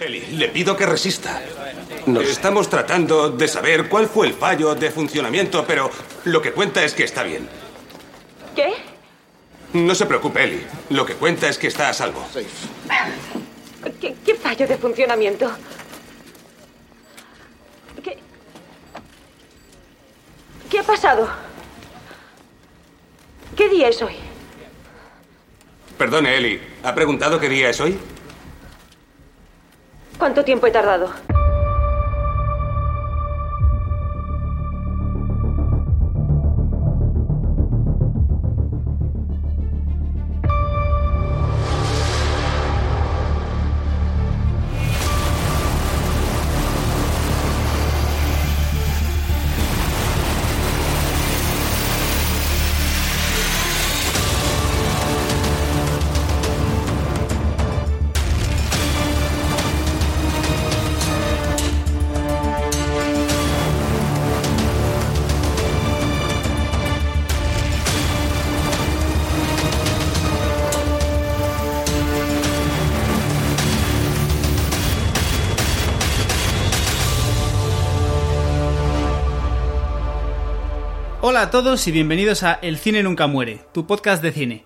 Eli, le pido que resista. Estamos tratando de saber cuál fue el fallo de funcionamiento, pero lo que cuenta es que está bien. ¿Qué? No se preocupe, Eli. Lo que cuenta es que está a salvo. ¿Qué, qué fallo de funcionamiento? ¿Qué? ¿Qué ha pasado? ¿Qué día es hoy? Perdone, Eli. ¿Ha preguntado qué día es hoy? ¿Cuánto tiempo he tardado? Hola a todos y bienvenidos a El cine nunca muere, tu podcast de cine.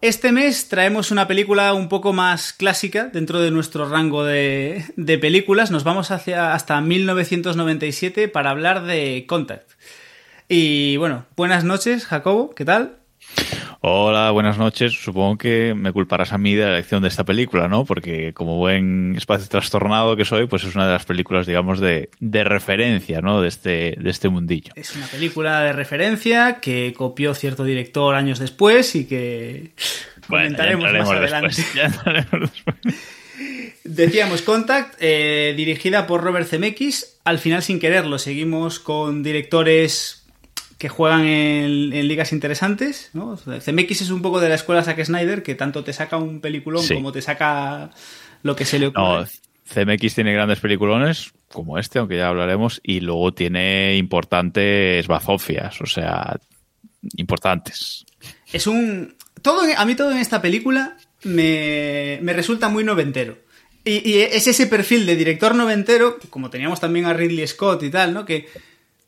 Este mes traemos una película un poco más clásica dentro de nuestro rango de, películas. Nos vamos hacia hasta 1997 para hablar de Contact. Y bueno, buenas noches, Jacobo, ¿qué tal? Hola, buenas noches. Supongo que me culparás a mí de la elección de esta película, ¿no? Porque como buen espacio trastornado que soy, pues es una de las películas, digamos, de, de referencia, ¿no? De este, de este mundillo. Es una película de referencia que copió cierto director años después y que Bueno, comentaremos más adelante. después. Decíamos Contact, eh, dirigida por Robert Zemeckis. Al final, sin quererlo, seguimos con directores que juegan en, en ligas interesantes. ¿no? Zemeckis es un poco de la escuela Zack Snyder, que tanto te saca un peliculón Sí. como te saca lo que se le ocurre. No, CMX tiene grandes peliculones, como este, aunque ya hablaremos, y luego tiene importantes bazofias, o sea, importantes. Es un. Todo, a mí todo en esta película me, me resulta muy noventero. Y, y es ese perfil de director noventero, como teníamos también a Ridley Scott y tal, ¿no? Que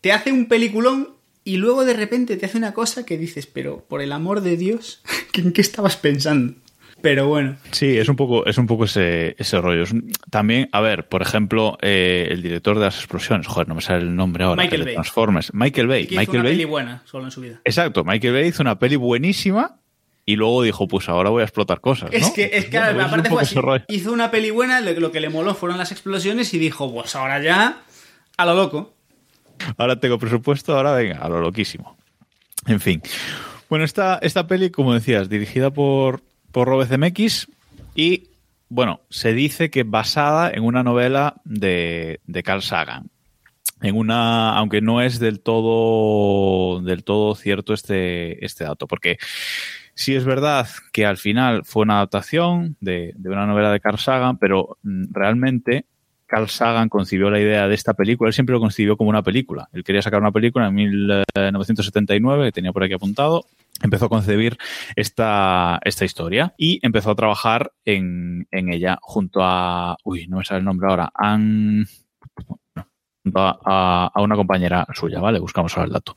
te hace un peliculón y luego de repente te hace una cosa que dices, pero por el amor de Dios, ¿en qué estabas pensando? Pero bueno, Sí, es un poco, es un poco ese, ese rollo. Es un- también, a ver, por ejemplo, eh, el director de las explosiones, joder, no me sale el nombre ahora. Michael Bay. Transformers. Michael Bay. que hizo Michael una Bay. peli buena solo en su vida. Exacto, Michael Bay hizo una peli buenísima y luego dijo, pues ahora voy a explotar cosas. Es que, es que Bueno, aparte fue así. Hizo una peli buena, lo, lo que le moló fueron las explosiones y dijo, pues ahora ya, a lo loco. Ahora tengo presupuesto, ahora venga, a lo loquísimo. En fin. Bueno, esta, esta peli, como decías, dirigida por, por Robert Zemeckis y, bueno, se dice que basada en una novela de, de Carl Sagan. En una, aunque no es del todo, del todo cierto este, este dato, porque sí es verdad que al final fue una adaptación de, de una novela de Carl Sagan, pero mm, realmente Carl Sagan concibió la idea de esta película, él siempre lo concibió como una película. Él quería sacar una película en 1979, que tenía por aquí apuntado. Empezó a concebir esta, esta historia y empezó a trabajar en, en ella junto a. Uy, no me sale el nombre ahora. Ann. no, junto a, a- a una compañera suya, ¿vale? Buscamos ahora el dato.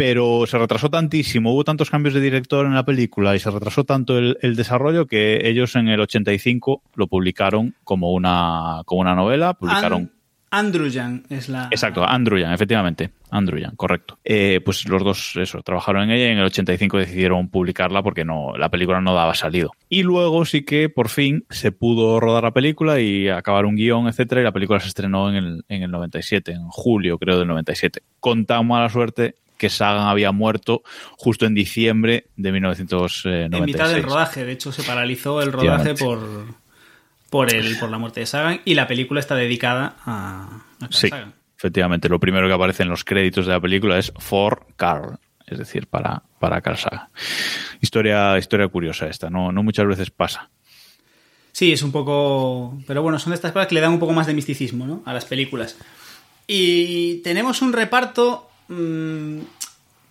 Pero se retrasó tantísimo, hubo tantos cambios de director en la película y se retrasó tanto el, el desarrollo que ellos en el 85 lo publicaron como una, como una novela, publicaron... An- Andrew Yang es la... Exacto, Andrew Yang, efectivamente. Andrew Yang, correcto. Eh, pues los dos, eso, trabajaron en ella y en el 85 decidieron publicarla porque no, la película no daba salido. Y luego sí que por fin se pudo rodar la película y acabar un guion, etcétera, y la película se estrenó en el, en el 97, en julio creo del 97. Con tan mala suerte que Sagan había muerto justo en diciembre de 1996. En mitad del rodaje, de hecho se paralizó el rodaje por, por, el, por la muerte de Sagan y la película está dedicada a, a Sí, Sagan. efectivamente. Lo primero que aparece en los créditos de la película es For Carl, es decir, para, para Carl Sagan. Historia, historia curiosa esta, no, no muchas veces pasa. Sí, es un poco... Pero bueno, son de estas cosas que le dan un poco más de misticismo ¿no? a las películas. Y tenemos un reparto mmm,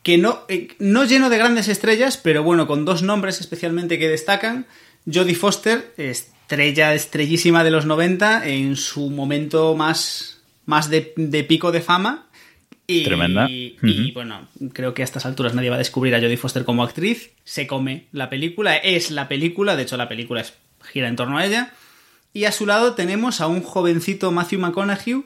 que no, eh, no lleno de grandes estrellas, pero bueno, con dos nombres especialmente que destacan. Jodie Foster es estrella estrellísima de los 90 en su momento más, más de, de pico de fama. Y, Tremenda. Y, Ujú. bueno, creo que a estas alturas nadie va a descubrir a Jodie Foster como actriz. Se come la película, es la película, de hecho la película es, gira en torno a ella. Y a su lado tenemos a un jovencito Matthew McConaughey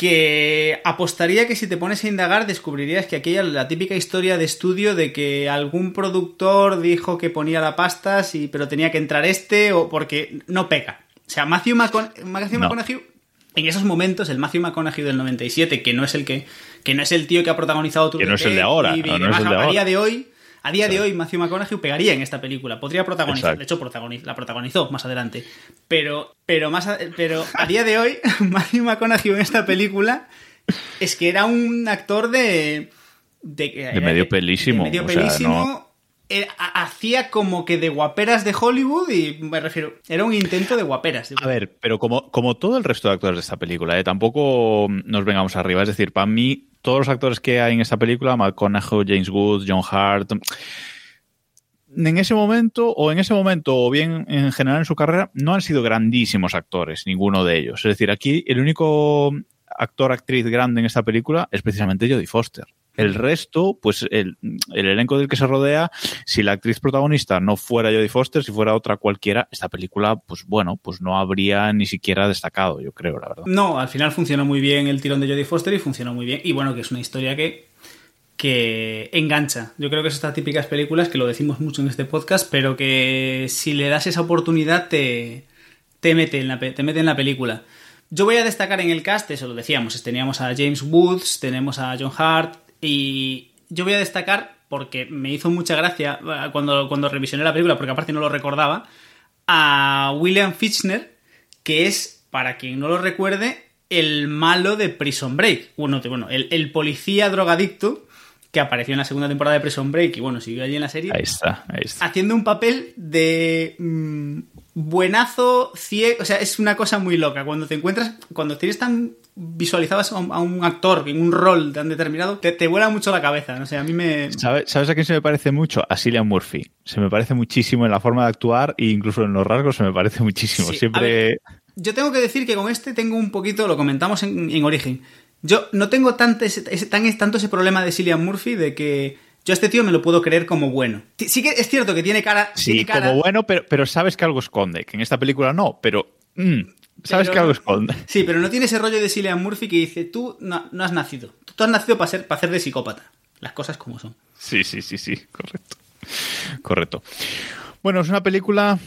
que apostaría que si te pones a indagar descubrirías que aquella la típica historia de estudio de que algún productor dijo que ponía la pasta, sí, pero tenía que entrar este o porque no peca. O sea, Matthew, Macon- Matthew No. McConaughey en esos momentos el Matthew McConaughey del 97, que no es el que que no es el tío que ha protagonizado True Que no es el de ahora, y no, no es el de a ahora. día de hoy a día de hoy Matthew McConaughey pegaría en esta película, podría protagonizar, Exacto. de hecho la protagonizó más adelante, pero pero más a, pero a día de hoy Matthew McConaughey en esta película es que era un actor de de, De medio pelísimo, de medio o sea, pelísimo, no- eh, ha- hacía como que de guaperas de Hollywood y me refiero, era un intento de guaperas. A ver, pero como, como todo el resto de actores de esta película, ¿eh? tampoco nos vengamos arriba. Es decir, para mí, todos los actores que hay en esta película, McConaughey, James Woods, John Hart, en ese momento, o en ese momento, o bien en general en su carrera, no han sido grandísimos actores, ninguno de ellos. Es decir, aquí el único actor, actriz grande en esta película es precisamente Jodie Foster. El resto, pues el, el elenco del que se rodea, si la actriz protagonista no fuera Jodie Foster, si fuera otra cualquiera, esta película, pues bueno, pues no habría ni siquiera destacado, yo creo, la verdad. No, al final funcionó muy bien el tirón de Jodie Foster y funcionó muy bien. Y bueno, que es una historia que, que engancha. Yo creo que es estas típicas películas que lo decimos mucho en este podcast, pero que si le das esa oportunidad te, te, mete, en la, te mete en la película. Yo voy a destacar en el cast, eso lo decíamos, teníamos a James Woods, tenemos a John Hart y yo voy a destacar porque me hizo mucha gracia eh, cuando, cuando revisioné la película, porque aparte no lo recordaba, a William Fichtner, que es, para quien no lo recuerde, el malo de Prison Break. Bueno, bueno el, el policía drogadicto que apareció en la segunda temporada de Prison Break y bueno, siguió allí en la serie Ahí está, ahí está. haciendo un papel de mm, buenazo ciego. O sea, es una cosa muy loca. Cuando te encuentras, cuando tienes tan visualizabas a un, actor en un rol tan determinado, te, te vuela mucho la cabeza. No sé, a mí me. ¿Sabe- ¿Sabes a quién se me parece mucho? A Cillian Murphy. Se me parece muchísimo en la forma de actuar e incluso en los rasgos se me parece muchísimo. Sí, Siempre... ver, Yo tengo que decir que con este tengo un poquito, lo comentamos en, en origen. Yo no tengo tanto ese, ese- tan, tanto ese problema de Cillian Murphy de que yo a este tío me lo puedo creer como bueno. Sí que es cierto que tiene cara. Sí, tiene cara- como bueno, pero, pero sabes que algo esconde. Que en esta película no, pero... mm, sabes Pero- que algo esconde. Sí, pero no tiene ese rollo de Cillian Murphy que dice, tú no, no has nacido. Tú has nacido para ser, para hacer de psicópata. Las cosas como son. Sí, sí, sí, sí, correcto. Correcto. Bueno, es una película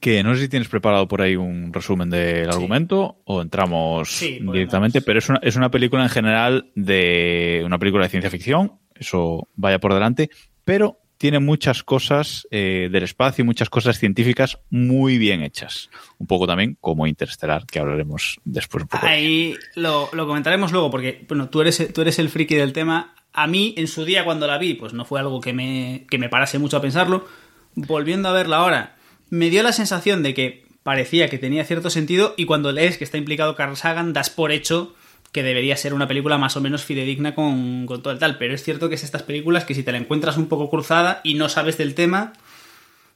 que no sé si tienes preparado por ahí un resumen del argumento o entramos Sí, directamente, pero es una, es una película en general de una película de ciencia ficción, eso vaya por delante, pero tiene muchas cosas eh, del espacio y muchas cosas científicas muy bien hechas. Un poco también como Interstellar, que hablaremos después un poco. Ahí lo, lo comentaremos luego porque, bueno, tú eres, tú eres el friki del tema. A mí, en su día, cuando la vi, pues no fue algo que me, que me parase mucho a pensarlo. Volviendo a verla ahora, me dio la sensación de que parecía que tenía cierto sentido y cuando lees que está implicado Carl Sagan, das por hecho que debería ser una película más o menos fidedigna con, con todo el tal. Pero es cierto que es estas películas que si te la encuentras un poco cruzada y no sabes del tema,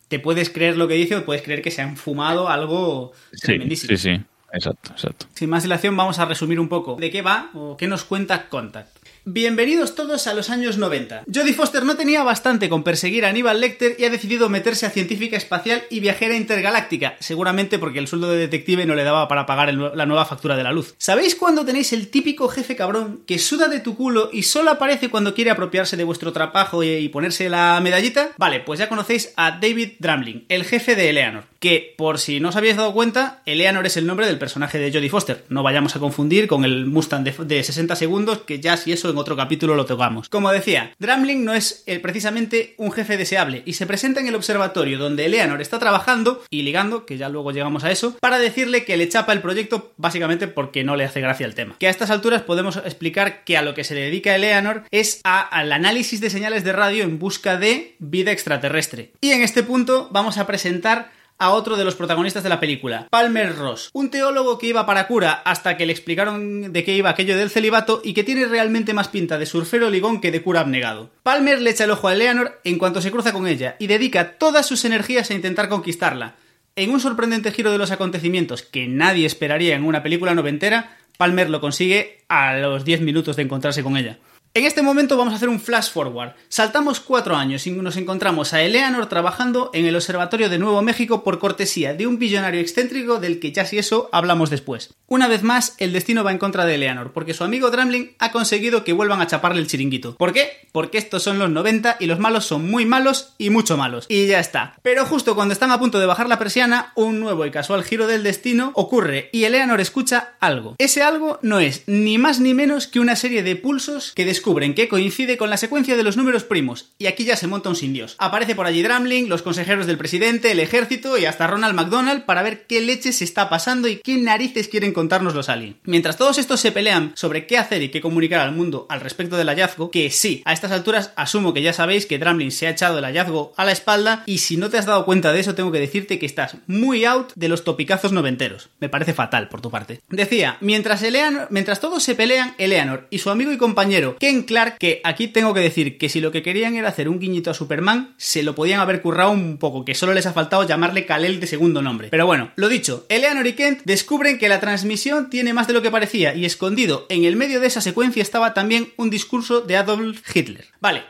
te puedes creer lo que dice o puedes creer que se han fumado algo Sí, tremendísimo. sí, sí, exacto, exacto. Sin más dilación, vamos a resumir un poco de qué va o qué nos cuenta Contact. Bienvenidos todos a los años 90. Jodie Foster no tenía bastante con perseguir a Aníbal Lecter y ha decidido meterse a científica espacial y viajera intergaláctica, seguramente porque el sueldo de detective no le daba para pagar la nueva factura de la luz. ¿Sabéis cuándo tenéis el típico jefe cabrón que suda de tu culo y solo aparece cuando quiere apropiarse de vuestro trabajo y, y ponerse la medallita? Vale, pues ya conocéis a David Dramling, el jefe de Eleanor, que por si no os habíais dado cuenta, Eleanor es el nombre del personaje de Jodie Foster. No vayamos a confundir con el Mustang de, de 60 segundos, que ya si eso en otro capítulo lo tocamos. Como decía, Dramling no es eh, precisamente un jefe deseable y se presenta en el observatorio donde Eleanor está trabajando y ligando, que ya luego llegamos a eso, para decirle que le chapa el proyecto básicamente porque no le hace gracia el tema. Que a estas alturas podemos explicar que a lo que se dedica Eleanor es a- al análisis de señales de radio en busca de vida extraterrestre. Y en este punto vamos a presentar a otro de los protagonistas de la película, Palmer Ross, un teólogo que iba para cura hasta que le explicaron de qué iba aquello del celibato y que tiene realmente más pinta de surfero ligón que de cura abnegado. Palmer le echa el ojo a Eleanor en cuanto se cruza con ella y dedica todas sus energías a intentar conquistarla. en un sorprendente giro de los acontecimientos que nadie esperaría en una película noventera, Palmer lo consigue a los 10 minutos de encontrarse con ella. En este momento vamos a hacer un flash forward. Saltamos cuatro años y nos encontramos a Eleanor trabajando en el Observatorio de Nuevo México por cortesía de un billonario excéntrico del que ya si eso hablamos después. Una vez más, el destino va en contra de Eleanor, porque su amigo Dramling ha conseguido que vuelvan a chaparle el chiringuito. ¿Por qué? Porque estos son los 90 y los malos son muy malos y mucho malos. Y ya está. Pero justo cuando están a punto de bajar la persiana, un nuevo y casual giro del destino ocurre y Eleanor escucha algo. Ese algo no es ni más ni menos que una serie de pulsos que descubren que coincide con la secuencia de los números primos, y aquí ya se monta un sin Dios. Aparece por allí Dramling, los consejeros del presidente, el ejército y hasta Ronald McDonald para ver qué leche se está pasando y qué narices quieren contarnos los aliens. Mientras todos estos se pelean sobre qué hacer y qué comunicar al mundo al respecto del hallazgo, que sí, a estas alturas asumo que ya sabéis que Dramling se ha echado el hallazgo a la espalda y si no te has dado cuenta de eso tengo que decirte que estás muy out de los topicazos noventeros. Me parece fatal por tu parte. Decía, mientras Eleanor, mientras todos se pelean, Eleanor y su amigo y compañero Ken Clark que aquí tengo que decir que si lo que querían era hacer un guiñito a Superman, se lo podían haber currado un poco, que solo les ha faltado llamarle Kalel de segundo nombre. Pero bueno, lo dicho, Eleanor y Kent descubren que la transmisión tiene más de lo que parecía y escondido en el medio de esa secuencia estaba también un discurso de Adolf Hitler. Vale,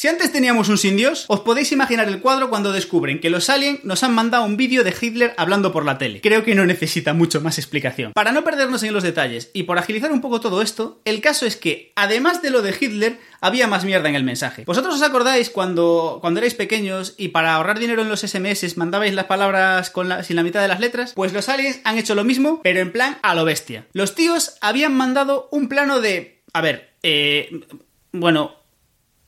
si antes teníamos un sin Dios, os podéis imaginar el cuadro cuando descubren que los aliens nos han mandado un vídeo de Hitler hablando por la tele. Creo que no necesita mucho más explicación. Para no perdernos en los detalles y por agilizar un poco todo esto, el caso es que, además de lo de Hitler, había más mierda en el mensaje. ¿Vosotros os acordáis cuando, cuando erais pequeños y para ahorrar dinero en los SMS mandabais las palabras con sin la mitad de las letras? Pues los aliens han hecho lo mismo, pero en plan a lo bestia. Los tíos habían mandado un plano de... A ver, eh... Bueno,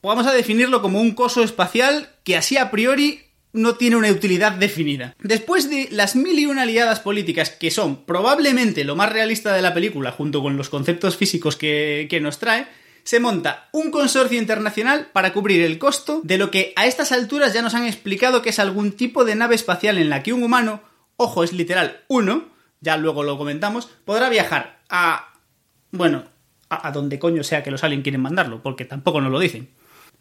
vamos a definirlo como un coso espacial que así a priori no tiene una utilidad definida. Después de las mil y una aliadas políticas que son probablemente lo más realista de la película junto con los conceptos físicos que, nos trae, se monta un consorcio internacional para cubrir el costo de lo que a estas alturas ya nos han explicado que es algún tipo de nave espacial en la que un humano, ojo, es literal uno, ya luego lo comentamos, podrá viajar a... bueno, a, a donde coño sea que los aliens quieren mandarlo, porque tampoco nos lo dicen.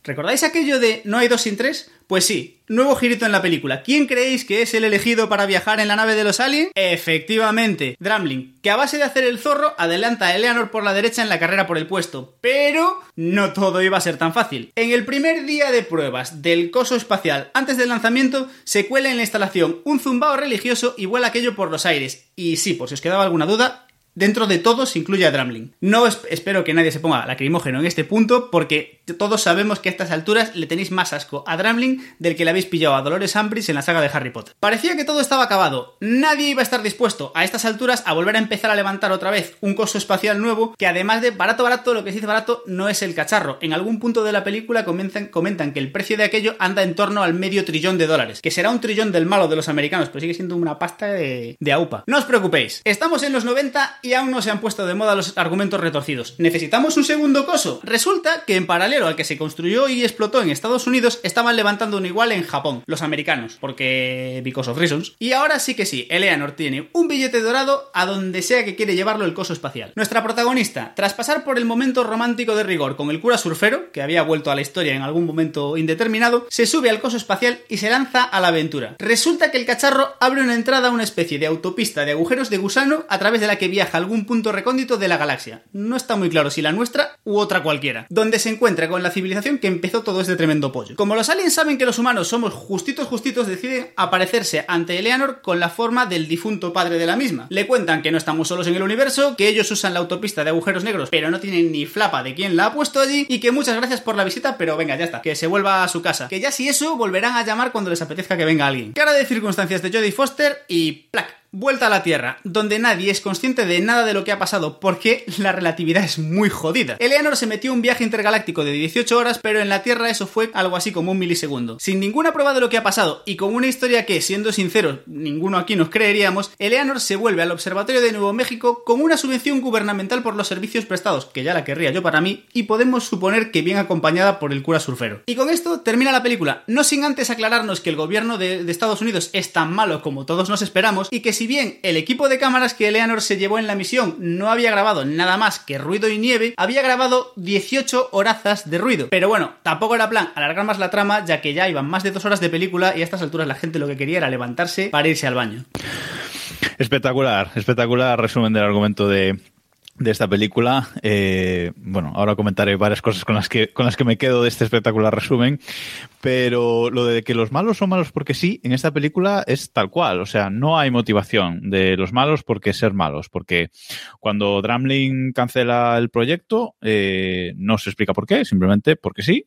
¿Recordáis aquello de no hay dos sin tres? Pues sí, nuevo girito en la película. ¿Quién creéis que es el elegido para viajar en la nave de los aliens? Efectivamente, Dramling, que a base de hacer el zorro adelanta a Eleanor por la derecha en la carrera por el puesto. Pero no todo iba a ser tan fácil. En el primer día de pruebas del coso espacial antes del lanzamiento, se cuela en la instalación un zumbao religioso y vuela aquello por los aires. Y sí, por si os quedaba alguna duda, Dentro de todos incluye a Dramling. No espero que nadie se ponga lacrimógeno en este punto, porque todos sabemos que a estas alturas le tenéis más asco a Dramling del que le habéis pillado a Dolores Umbridge en la saga de Harry Potter. Parecía que todo estaba acabado. Nadie iba a estar dispuesto a estas alturas a volver a empezar a levantar otra vez un coso espacial nuevo que además de barato barato, lo que se dice barato no es el cacharro. En algún punto de la película comentan, comentan que el precio de aquello anda en torno al medio trillón de dólares, que será un trillón del malo de los americanos, pero sigue siendo una pasta de, de aupa. No os preocupéis, estamos en los 90 y aún no se han puesto de moda los argumentos retorcidos. ¿Necesitamos un segundo coso? Resulta que en paralelo al que se construyó y explotó en Estados Unidos, estaban levantando un igual en Japón, los americanos, porque because of reasons. Y ahora sí que sí, Eleanor tiene un billete dorado a donde sea que quiere llevarlo el coso espacial. Nuestra protagonista, tras pasar por el momento romántico de rigor con el cura surfero, que había vuelto a la historia en algún momento indeterminado, se sube al coso espacial y se lanza a la aventura. Resulta que el cacharro abre una entrada a una especie de autopista de agujeros de gusano a través de la que viaja a algún punto recóndito de la galaxia. No está muy claro si la nuestra u otra cualquiera. Donde se encuentra con la civilización que empezó todo este tremendo pollo. Como los aliens saben que los humanos somos justitos justitos, deciden aparecerse ante Eleanor con la forma del difunto padre de la misma. Le cuentan que no estamos solos en el universo, que ellos usan la autopista de agujeros negros, pero no tienen ni flapa de quién la ha puesto allí, y que muchas gracias por la visita, pero venga, ya está, que se vuelva a su casa. Que ya si eso, volverán a llamar cuando les apetezca que venga alguien. Cara de circunstancias de Jodie Foster y plac Vuelta a la Tierra, donde nadie es consciente de nada de lo que ha pasado, porque la relatividad es muy jodida. Eleanor se metió un viaje intergaláctico de 18 horas, pero en la Tierra eso fue algo así como un milisegundo. Sin ninguna prueba de lo que ha pasado y con una historia que, siendo sinceros, ninguno aquí nos creeríamos, Eleanor se vuelve al Observatorio de Nuevo México con una subvención gubernamental por los servicios prestados, que ya la querría yo para mí, y podemos suponer que bien acompañada por el cura surfero. Y con esto termina la película, no sin antes aclararnos que el gobierno de, de Estados Unidos es tan malo como todos nos esperamos y que si bien el equipo de cámaras que Eleanor se llevó en la misión no había grabado nada más que ruido y nieve, había grabado 18 horazas de ruido. Pero bueno, tampoco era plan alargar más la trama, ya que ya iban más de dos horas de película y a estas alturas la gente lo que quería era levantarse para irse al baño. Espectacular, espectacular resumen del argumento de, de esta película. Eh, bueno, ahora comentaré varias cosas con las que con las que me quedo de este espectacular resumen, pero lo de que los malos son malos porque sí, en esta película es tal cual, o sea, no hay motivación de los malos porque ser malos, porque cuando Dramlin cancela el proyecto eh, no se explica por qué, simplemente porque sí.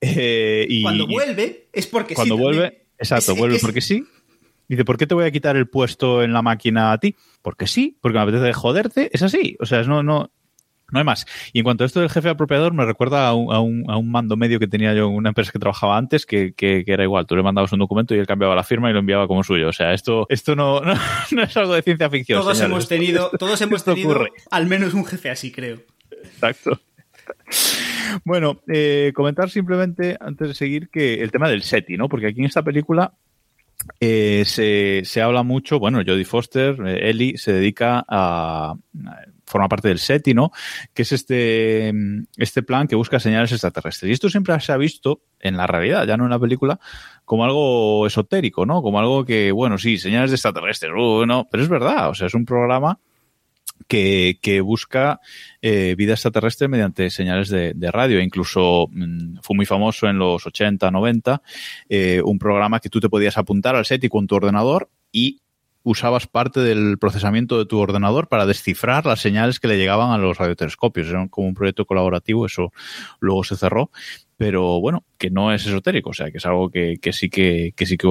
Eh, y cuando vuelve es porque cuando sí. Cuando vuelve, exacto, vuelve porque sí Dice, ¿por qué te voy a quitar el puesto en la máquina a ti? Porque sí, porque me apetece joderte. Es así. O sea, no, no, no hay más. Y en cuanto a esto del jefe apropiador, me recuerda a un, a un, a un mando medio que tenía yo en una empresa que trabajaba antes, que, que, que, era igual. Tú le mandabas un documento y él cambiaba la firma y lo enviaba como suyo. O sea, esto, esto no, no, no es algo de ciencia ficción. Todos señores. hemos tenido, todos hemos tenido ocurre. al menos un jefe así, creo. Exacto. Bueno, eh, comentar simplemente, antes de seguir, que el tema del SETI, ¿no? Porque aquí en esta película eh, se, se, habla mucho, bueno, Jodie Foster, eh, Ellie, se dedica a, forma parte del SETI, ¿no? Que es este, este plan que busca señales extraterrestres. Y esto siempre se ha visto en la realidad, ya no en la película, como algo esotérico, ¿no? Como algo que, bueno, sí, señales de extraterrestres, uh, no, pero es verdad, o sea, es un programa que, busca eh, vida extraterrestre mediante señales de, radio. Incluso mmm, fue muy famoso en los 80, 90, eh, un programa que tú te podías apuntar al SETI con tu ordenador y usabas parte del procesamiento de tu ordenador para descifrar las señales que le llegaban a los radiotelescopios. Era como un proyecto colaborativo, eso luego se cerró, pero bueno, que no es esotérico, o sea, que es algo que, que sí que, que sí que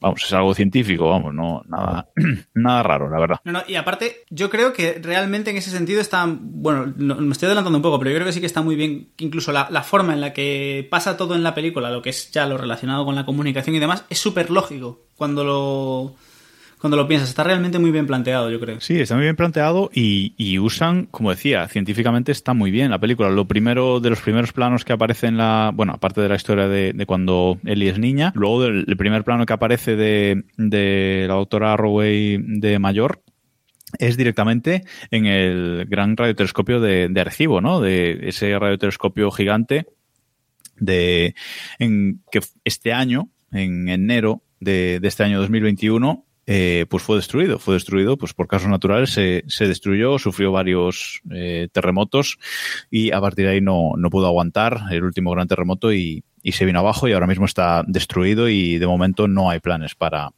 vamos, es algo científico, vamos, no, nada, nada raro, la verdad. No, no, y aparte, yo creo que realmente en ese sentido está, bueno, no, me estoy adelantando un poco, pero yo creo que sí que está muy bien, incluso la, la, forma en la que pasa todo en la película, lo que es ya lo relacionado con la comunicación y demás, es súper lógico cuando lo cuando lo piensas. Está realmente muy bien planteado, yo creo. Sí, está muy bien planteado y, usan, como decía, científicamente está muy bien la película. Lo primero de los primeros planos que aparece en la, bueno, aparte de la historia de, cuando Ellie es niña, luego del el primer plano que aparece de, de la doctora Arroway de mayor, es directamente en el gran radiotelescopio de, de Arecibo, ¿no? De ese radiotelescopio gigante de en que este año, en enero de, de este año 2021, eh, pues fue destruido. Fue destruido pues por casos naturales, se, se destruyó, sufrió varios eh, terremotos y a partir de ahí no, no pudo aguantar el último gran terremoto y, y, se vino abajo y ahora mismo está destruido y de momento no hay planes para,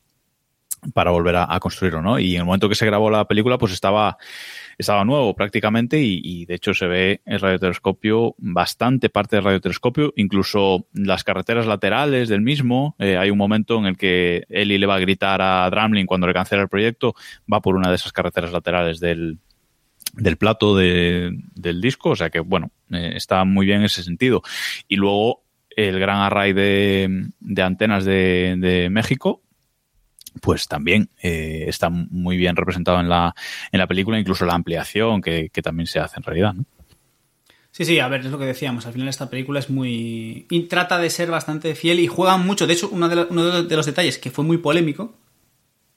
para volver a, a construirlo, ¿no? Y en el momento que se grabó la película, pues estaba estaba nuevo prácticamente y, de hecho se ve el radiotelescopio, bastante parte del radiotelescopio, incluso las carreteras laterales del mismo. Eh, hay un momento en el que Ellie le va a gritar a Dramlin cuando le cancela el proyecto, va por una de esas carreteras laterales del, del plato de, del disco, o sea que bueno, eh, está muy bien en ese sentido. Y luego el gran array de, de antenas de, de México, pues también eh, está muy bien representado en la, en la película, incluso la ampliación que, que también se hace en realidad. ¿no? Sí, sí, a ver, es lo que decíamos. Al final esta película es muy... Y trata de ser bastante fiel y juega mucho. De hecho, uno de, lo, uno de los detalles que fue muy polémico...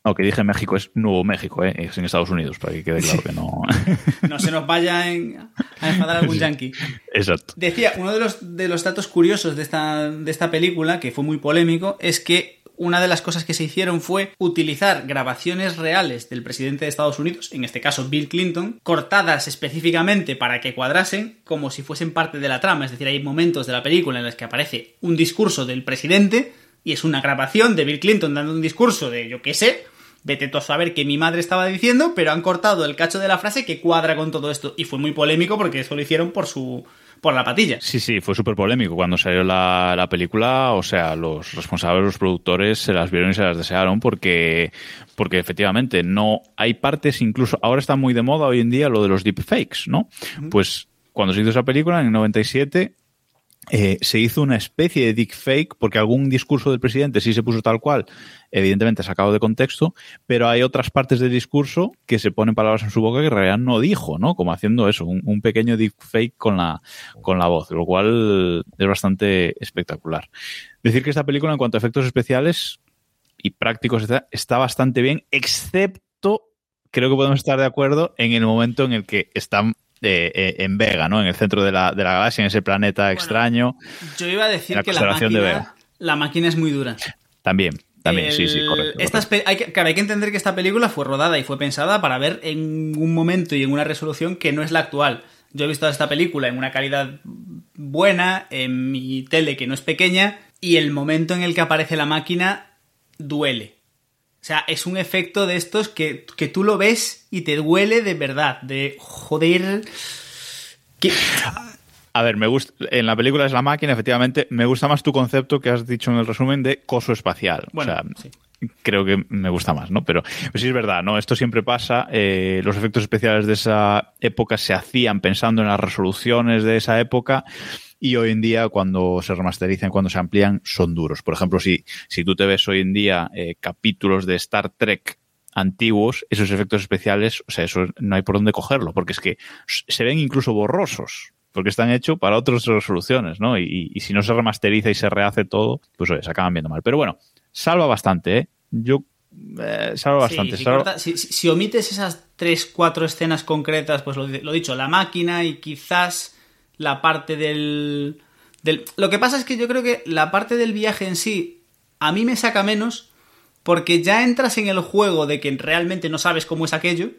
No, que dije México es Nuevo México, ¿eh? es en Estados Unidos, para que quede claro que no... no se nos vaya en, a enfadar algún sí. yankee. Exacto. Decía, uno de los, de los datos curiosos de esta, de esta película, que fue muy polémico, es que una de las cosas que se hicieron fue utilizar grabaciones reales del presidente de Estados Unidos, en este caso Bill Clinton, cortadas específicamente para que cuadrasen como si fuesen parte de la trama. Es decir, hay momentos de la película en los que aparece un discurso del presidente y es una grabación de Bill Clinton dando un discurso de yo qué sé, vete tú a saber qué mi madre estaba diciendo, pero han cortado el cacho de la frase que cuadra con todo esto. Y fue muy polémico porque eso lo hicieron por su por la patilla. Sí, sí, fue súper polémico cuando salió la, la, película. O sea, los responsables, los productores se las vieron y se las desearon porque, porque efectivamente no hay partes, incluso ahora está muy de moda hoy en día lo de los deepfakes, ¿no? Uh -huh. Pues cuando se hizo esa película en el 97 eh, se hizo una especie de deepfake porque algún discurso del presidente sí se puso tal cual, evidentemente sacado de contexto, pero hay otras partes del discurso que se ponen palabras en su boca que en realidad no dijo, ¿no? Como haciendo eso, un, un pequeño deepfake con la, con la voz, lo cual es bastante espectacular. Decir que esta película, en cuanto a efectos especiales, y prácticos está, está bastante bien, excepto, creo que podemos estar de acuerdo, en el momento en el que están eh, en Vega, ¿no? En el centro de la, de la galaxia, en ese planeta extraño. Yo iba a decir La que la constelación de máquina, Vega. la máquina es muy dura. También, también, sí, sí, correcto. estas correcto. hay que, claro, hay que entender que esta película fue rodada y fue pensada para ver en un momento y en una resolución que no es la actual. Yo he visto esta película en una calidad buena, en mi tele que no es pequeña, y el momento en el que aparece la máquina duele. O sea, es un efecto de estos que, que tú lo ves y te duele de verdad, de joder. que- A ver, me gusta, en la película es la máquina, efectivamente, me gusta más tu concepto que has dicho en el resumen de coso espacial. Bueno, o sea, sí. creo que me gusta más, ¿no? Pero pues sí es verdad, ¿no? Esto siempre pasa. eh, los efectos especiales de esa época se hacían pensando en las resoluciones de esa época y hoy en día cuando se remasterizan, cuando se amplían, son duros. Por ejemplo, si, si tú te ves hoy en día eh, capítulos de Star Trek antiguos, esos efectos especiales, o sea, eso no hay por dónde cogerlo, porque es que se ven incluso borrosos, porque están hechos para otras resoluciones, ¿no? Y, y si no se remasteriza y se rehace todo, pues oye, se acaban viendo mal. Pero bueno, salva bastante, ¿eh? Yo eh, salva bastante. Sí, si, salva- corta- si- si- si omites esas tres, cuatro escenas concretas, pues lo, lo dicho, la máquina y quizás la parte del, del... Lo que pasa es que yo creo que la parte del viaje en sí a mí me saca menos porque ya entras en el juego de que realmente no sabes cómo es aquello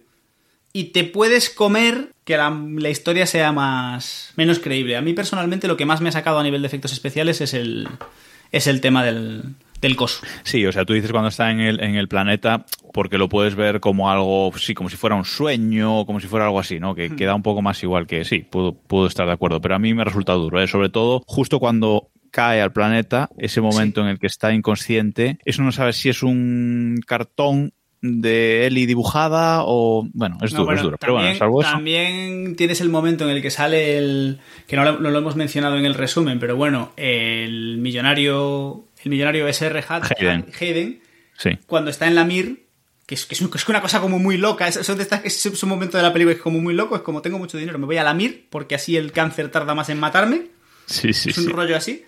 y te puedes comer que la, la historia sea más menos creíble. A mí personalmente lo que más me ha sacado a nivel de efectos especiales es el, es el tema del, del coso. Sí, o sea, tú dices cuando está en el, en el planeta porque lo puedes ver como algo, sí, como si fuera un sueño, como si fuera algo así, ¿no? Que queda un poco más igual que sí, puedo, puedo estar de acuerdo, pero a mí me ha resultado duro, ¿eh? sobre todo justo cuando cae al planeta, ese momento en el que está inconsciente, eso no sabes si es un cartón de Ellie dibujada o bueno, es No, duro, bueno, es duro, pero bueno, también- salvo eso. También tienes el momento en el que sale el. que no lo, no lo hemos mencionado en el resumen, pero bueno, el millonario. El millonario SR Hayden. Hayden, Sí. cuando está en la Mir, que es, que es, una cosa como muy loca. Es, es, es un momento de la película que es como muy loco, es como tengo mucho dinero, me voy a la Mir, porque así el cáncer tarda más en matarme. Sí, sí, es un sí. rollo así.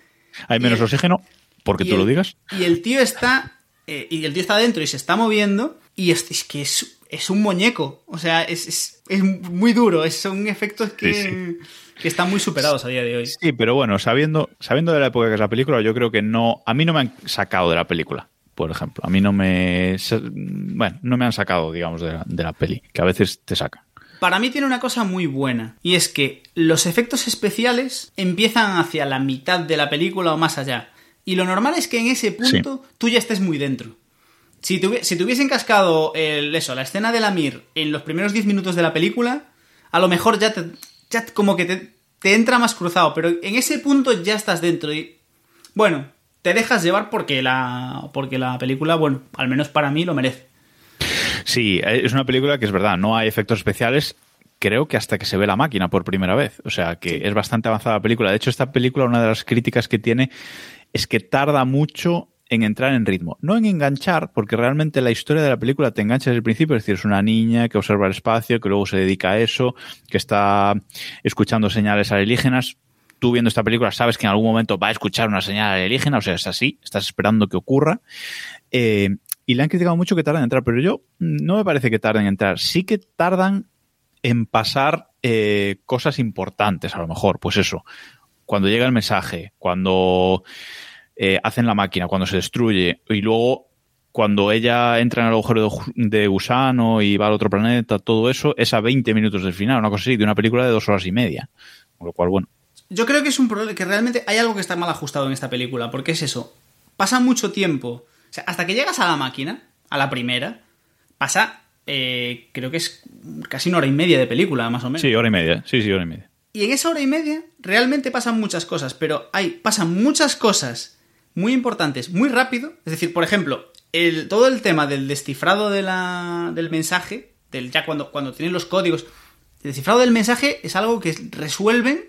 Hay menos y oxígeno porque tú el- lo digas. Y el tío está. eh, y el tío está dentro y se está moviendo. Y es, es que es, es un muñeco. O sea, es, es, es muy duro. Son efectos que, Sí, que están muy superados a día de hoy. Sí, pero bueno, sabiendo, sabiendo de la época que es la película, yo creo que no. A mí no me han sacado de la película, por ejemplo. A mí no me. Bueno, no me han sacado, digamos, de la, de la peli, que a veces te sacan. Para mí tiene una cosa muy buena. Y es que los efectos especiales empiezan hacia la mitad de la película o más allá. Y lo normal es que en ese punto tú ya estés muy dentro. Si te, si te hubiesen cascado el, eso, la escena de la Mir en los primeros 10 minutos de la película, a lo mejor ya, te, ya como que te, te entra más cruzado. Pero en ese punto ya estás dentro. Y bueno, te dejas llevar porque la, porque la película, bueno, al menos para mí lo merece. Sí, es una película que es verdad, no hay efectos especiales. Creo que hasta que se ve la máquina por primera vez. O sea, que es bastante avanzada la película. De hecho, esta película, una de las críticas que tiene es que tarda mucho en entrar en ritmo. No en enganchar, porque realmente la historia de la película te engancha desde el principio. Es decir, es una niña que observa el espacio, que luego se dedica a eso, que está escuchando señales alienígenas. Tú viendo esta película sabes que en algún momento va a escuchar una señal alienígena, o sea, es así, estás esperando que ocurra. Eh, y le han criticado mucho que tardan en entrar, pero yo mm, no me parece que tarden en entrar. Sí que tardan en pasar eh, cosas importantes, a lo mejor. Pues eso, cuando llega el mensaje, cuando eh, hacen la máquina, cuando se destruye, y luego cuando ella entra en el agujero de, gusano y va al otro planeta, todo eso, es a 20 minutos del final, una cosa así, de una película de dos horas y media. Con lo cual, bueno, Yo creo que es un problema, que realmente hay algo que está mal ajustado en esta película, porque es eso, pasa mucho tiempo, o sea, hasta que llegas a la máquina, a la primera, pasa, eh, creo que es casi una hora y media de película, más o menos. sí, hora y media, sí, sí, hora y media. Y en esa hora y media realmente pasan muchas cosas, pero hay, pasan muchas cosas muy importantes muy rápido. Es decir, por ejemplo, el, todo el tema del descifrado de la, del mensaje, del, ya cuando, cuando tienen los códigos, el descifrado del mensaje es algo que resuelven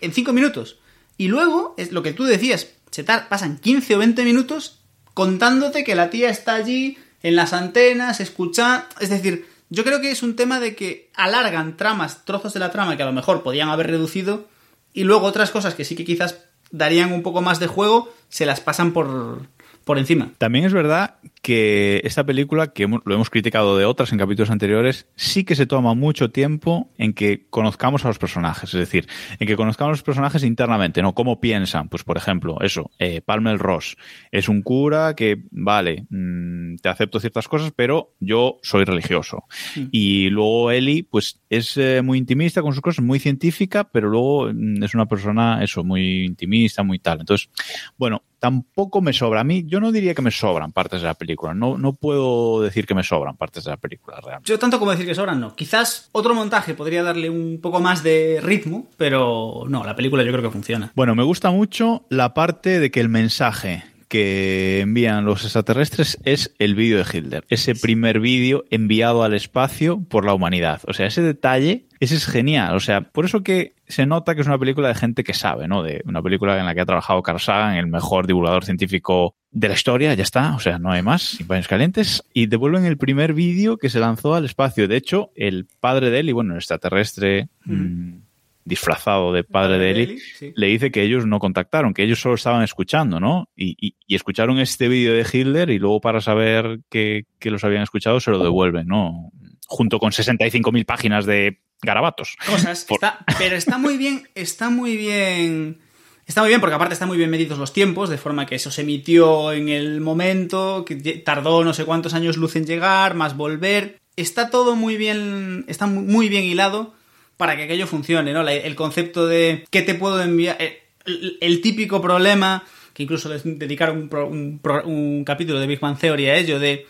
en 5 minutos. Y luego, es lo que tú decías, se pasan 15 o 20 minutos contándote que la tía está allí en las antenas, escucha, es decir, yo creo que es un tema de que alargan tramas, trozos de la trama que a lo mejor podían haber reducido y luego otras cosas que sí que quizás darían un poco más de juego, se las pasan por por encima. También es verdad que esta película, que lo hemos criticado de otras en capítulos anteriores, sí que se toma mucho tiempo en que conozcamos a los personajes. Es decir, en que conozcamos a los personajes internamente, ¿no? Cómo piensan. Pues, por ejemplo, eso, eh, Palmer Ross es un cura que, vale, mm, te acepto ciertas cosas, pero yo soy religioso. Y luego Ellie, pues es eh, muy intimista con sus cosas, muy científica, pero luego mm, es una persona, eso, muy intimista, muy tal. Entonces, bueno, tampoco me sobra. A mí, yo no diría que me sobran partes de la película. No, no puedo decir que me sobran partes de la película, realmente. Yo tanto como decir que sobran, no. Quizás otro montaje podría darle un poco más de ritmo, pero no, la película yo creo que funciona. Bueno, me gusta mucho la parte de que el mensaje que envían los extraterrestres es el vídeo de Hitler. Ese primer vídeo enviado al espacio por la humanidad. O sea, ese detalle, ese es genial. O sea, por eso que se nota que es una película de gente que sabe, ¿no? De una película en la que ha trabajado Carl Sagan, el mejor divulgador científico de la historia, ya está. O sea, no hay más, sin paños calientes. Y devuelven el primer vídeo que se lanzó al espacio. De hecho, el padre de él, y bueno, el extraterrestre... mm, disfrazado de padre de Eli, sí. le dice que ellos no contactaron, que ellos solo estaban escuchando, ¿no? Y, y- y escucharon este vídeo de Hitler y luego para saber que, que los habían escuchado se lo devuelven, ¿no? Junto con 65.000 páginas de garabatos. cosas. Por- Está- pero está muy bien, está muy bien. Está muy bien porque aparte están muy bien medidos los tiempos, de forma que eso se emitió en el momento, que tardó no sé cuántos años luz en llegar, más volver. Está todo muy bien, está mu- muy bien hilado para que aquello funcione, ¿no? El concepto de qué te puedo enviar, el, el típico problema, que incluso les dedicaron un, pro- un pro- un capítulo de Big Bang Theory a ello, de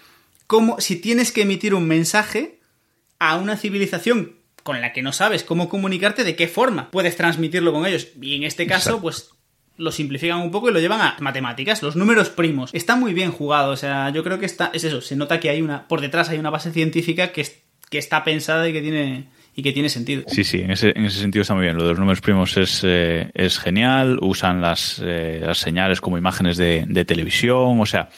cómo si tienes que emitir un mensaje, a una civilización con la que no sabes cómo comunicarte, de qué forma puedes transmitirlo con ellos. Y en este caso, Exacto. pues lo simplifican un poco y lo llevan a matemáticas, los números primos. Está muy bien jugado, o sea, yo creo que está, es eso, se nota que hay una, por detrás hay una base científica que, es- que está pensada y que tiene, y que tiene sentido. Sí, sí, en ese, en ese sentido está muy bien. Lo de los números primos es, eh, es genial. Usan las, eh, las señales como imágenes de, de televisión. O sea,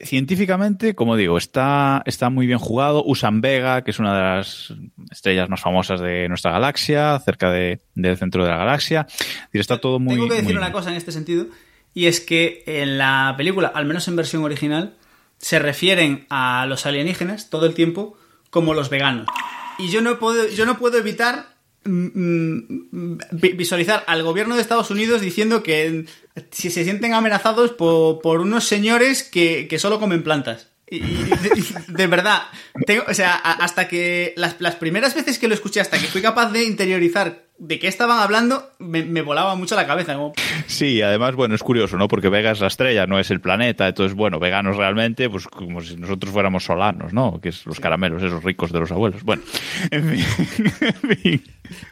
científicamente, como digo, está, está muy bien jugado. Usan Vega, que es una de las estrellas más famosas de nuestra galaxia, cerca de- del centro de la galaxia. Decir, Está todo muy Tengo que decir muy una cosa en este sentido, y es que en la película, al menos en versión original, se refieren a los alienígenas todo el tiempo como los veganos. Y yo no puedo, yo no puedo evitar mm, mm, vi- visualizar al gobierno de Estados Unidos diciendo que si se sienten amenazados por, por unos señores que, que solo comen plantas. Y, de, verdad, tengo, o sea, hasta que las, las primeras veces que lo escuché, hasta que fui capaz de interiorizar de qué estaban hablando, me, me volaba mucho la cabeza. como, Sí, además, bueno, es curioso, ¿no? Porque Vega es la estrella, no es el planeta. Entonces, bueno, veganos realmente, pues como si nosotros fuéramos solanos, ¿no? Que es los caramelos, esos ricos de los abuelos. Bueno, en fin. en fin.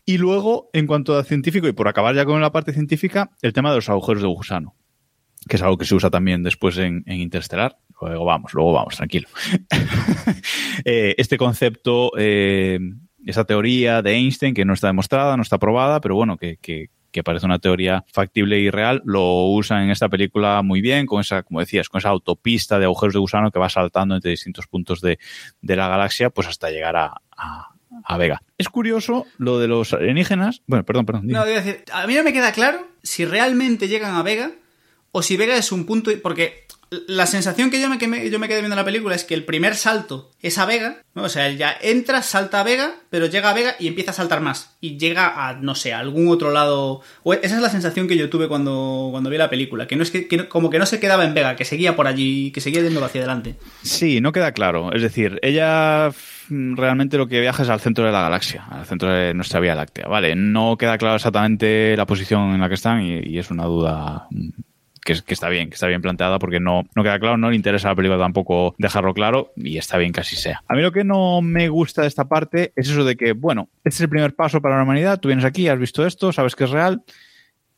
Y luego, en cuanto a científico, y por acabar ya con la parte científica, el tema de los agujeros de gusano. Que es algo que se usa también después en, en Interstellar. Luego vamos, luego vamos, tranquilo. Eh, este concepto, eh, esa teoría de Einstein, que no está demostrada, no está probada, pero bueno, que, que, parece una teoría factible y real, lo usan en esta película muy bien, con esa, como decías, con esa autopista de agujeros de gusano que va saltando entre distintos puntos de, de la galaxia, pues hasta llegar a, a, Vega. Es curioso lo de los alienígenas. Bueno, perdón, perdón. No, decir, a mí no me queda claro si realmente llegan a Vega o si Vega es un punto. Porque la sensación que yo me, que yo me quedé viendo la película es que el primer salto es a Vega, ¿no? O sea, él ya entra, salta a Vega, pero llega a Vega y empieza a saltar más. Y llega a, no sé, a algún otro lado. O esa es la sensación que yo tuve cuando, cuando vi la película. Que no es que, como que no se quedaba en Vega, que seguía por allí, que seguía yendo hacia adelante. Sí, no queda claro. Es decir, ella realmente lo que viaja es al centro de la galaxia, al centro de nuestra Vía Láctea. Vale, no queda claro exactamente la posición en la que están y, y es una duda mm, que, es- que está bien, que está bien planteada porque no, no queda claro, no le interesa a la película tampoco dejarlo claro y está bien que así sea. A mí lo que no me gusta de esta parte es eso de que, bueno, este es el primer paso para la humanidad, tú vienes aquí, has visto esto, sabes que es real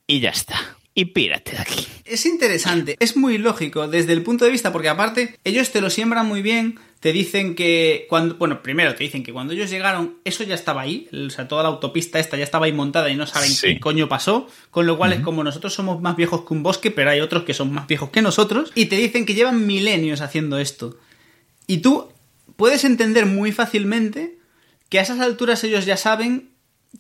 y ya está. Y pírate de aquí. Es interesante, es muy lógico desde el punto de vista, porque aparte ellos te lo siembran muy bien, te dicen que cuando, bueno, primero te dicen que cuando ellos llegaron eso ya estaba ahí, o sea, toda la autopista esta ya estaba ahí montada y no saben Sí. qué coño pasó, con lo cual es como nosotros somos más viejos que un bosque, pero hay otros que son más viejos que nosotros, y te dicen que llevan milenios haciendo esto. Y tú puedes entender muy fácilmente que a esas alturas ellos ya saben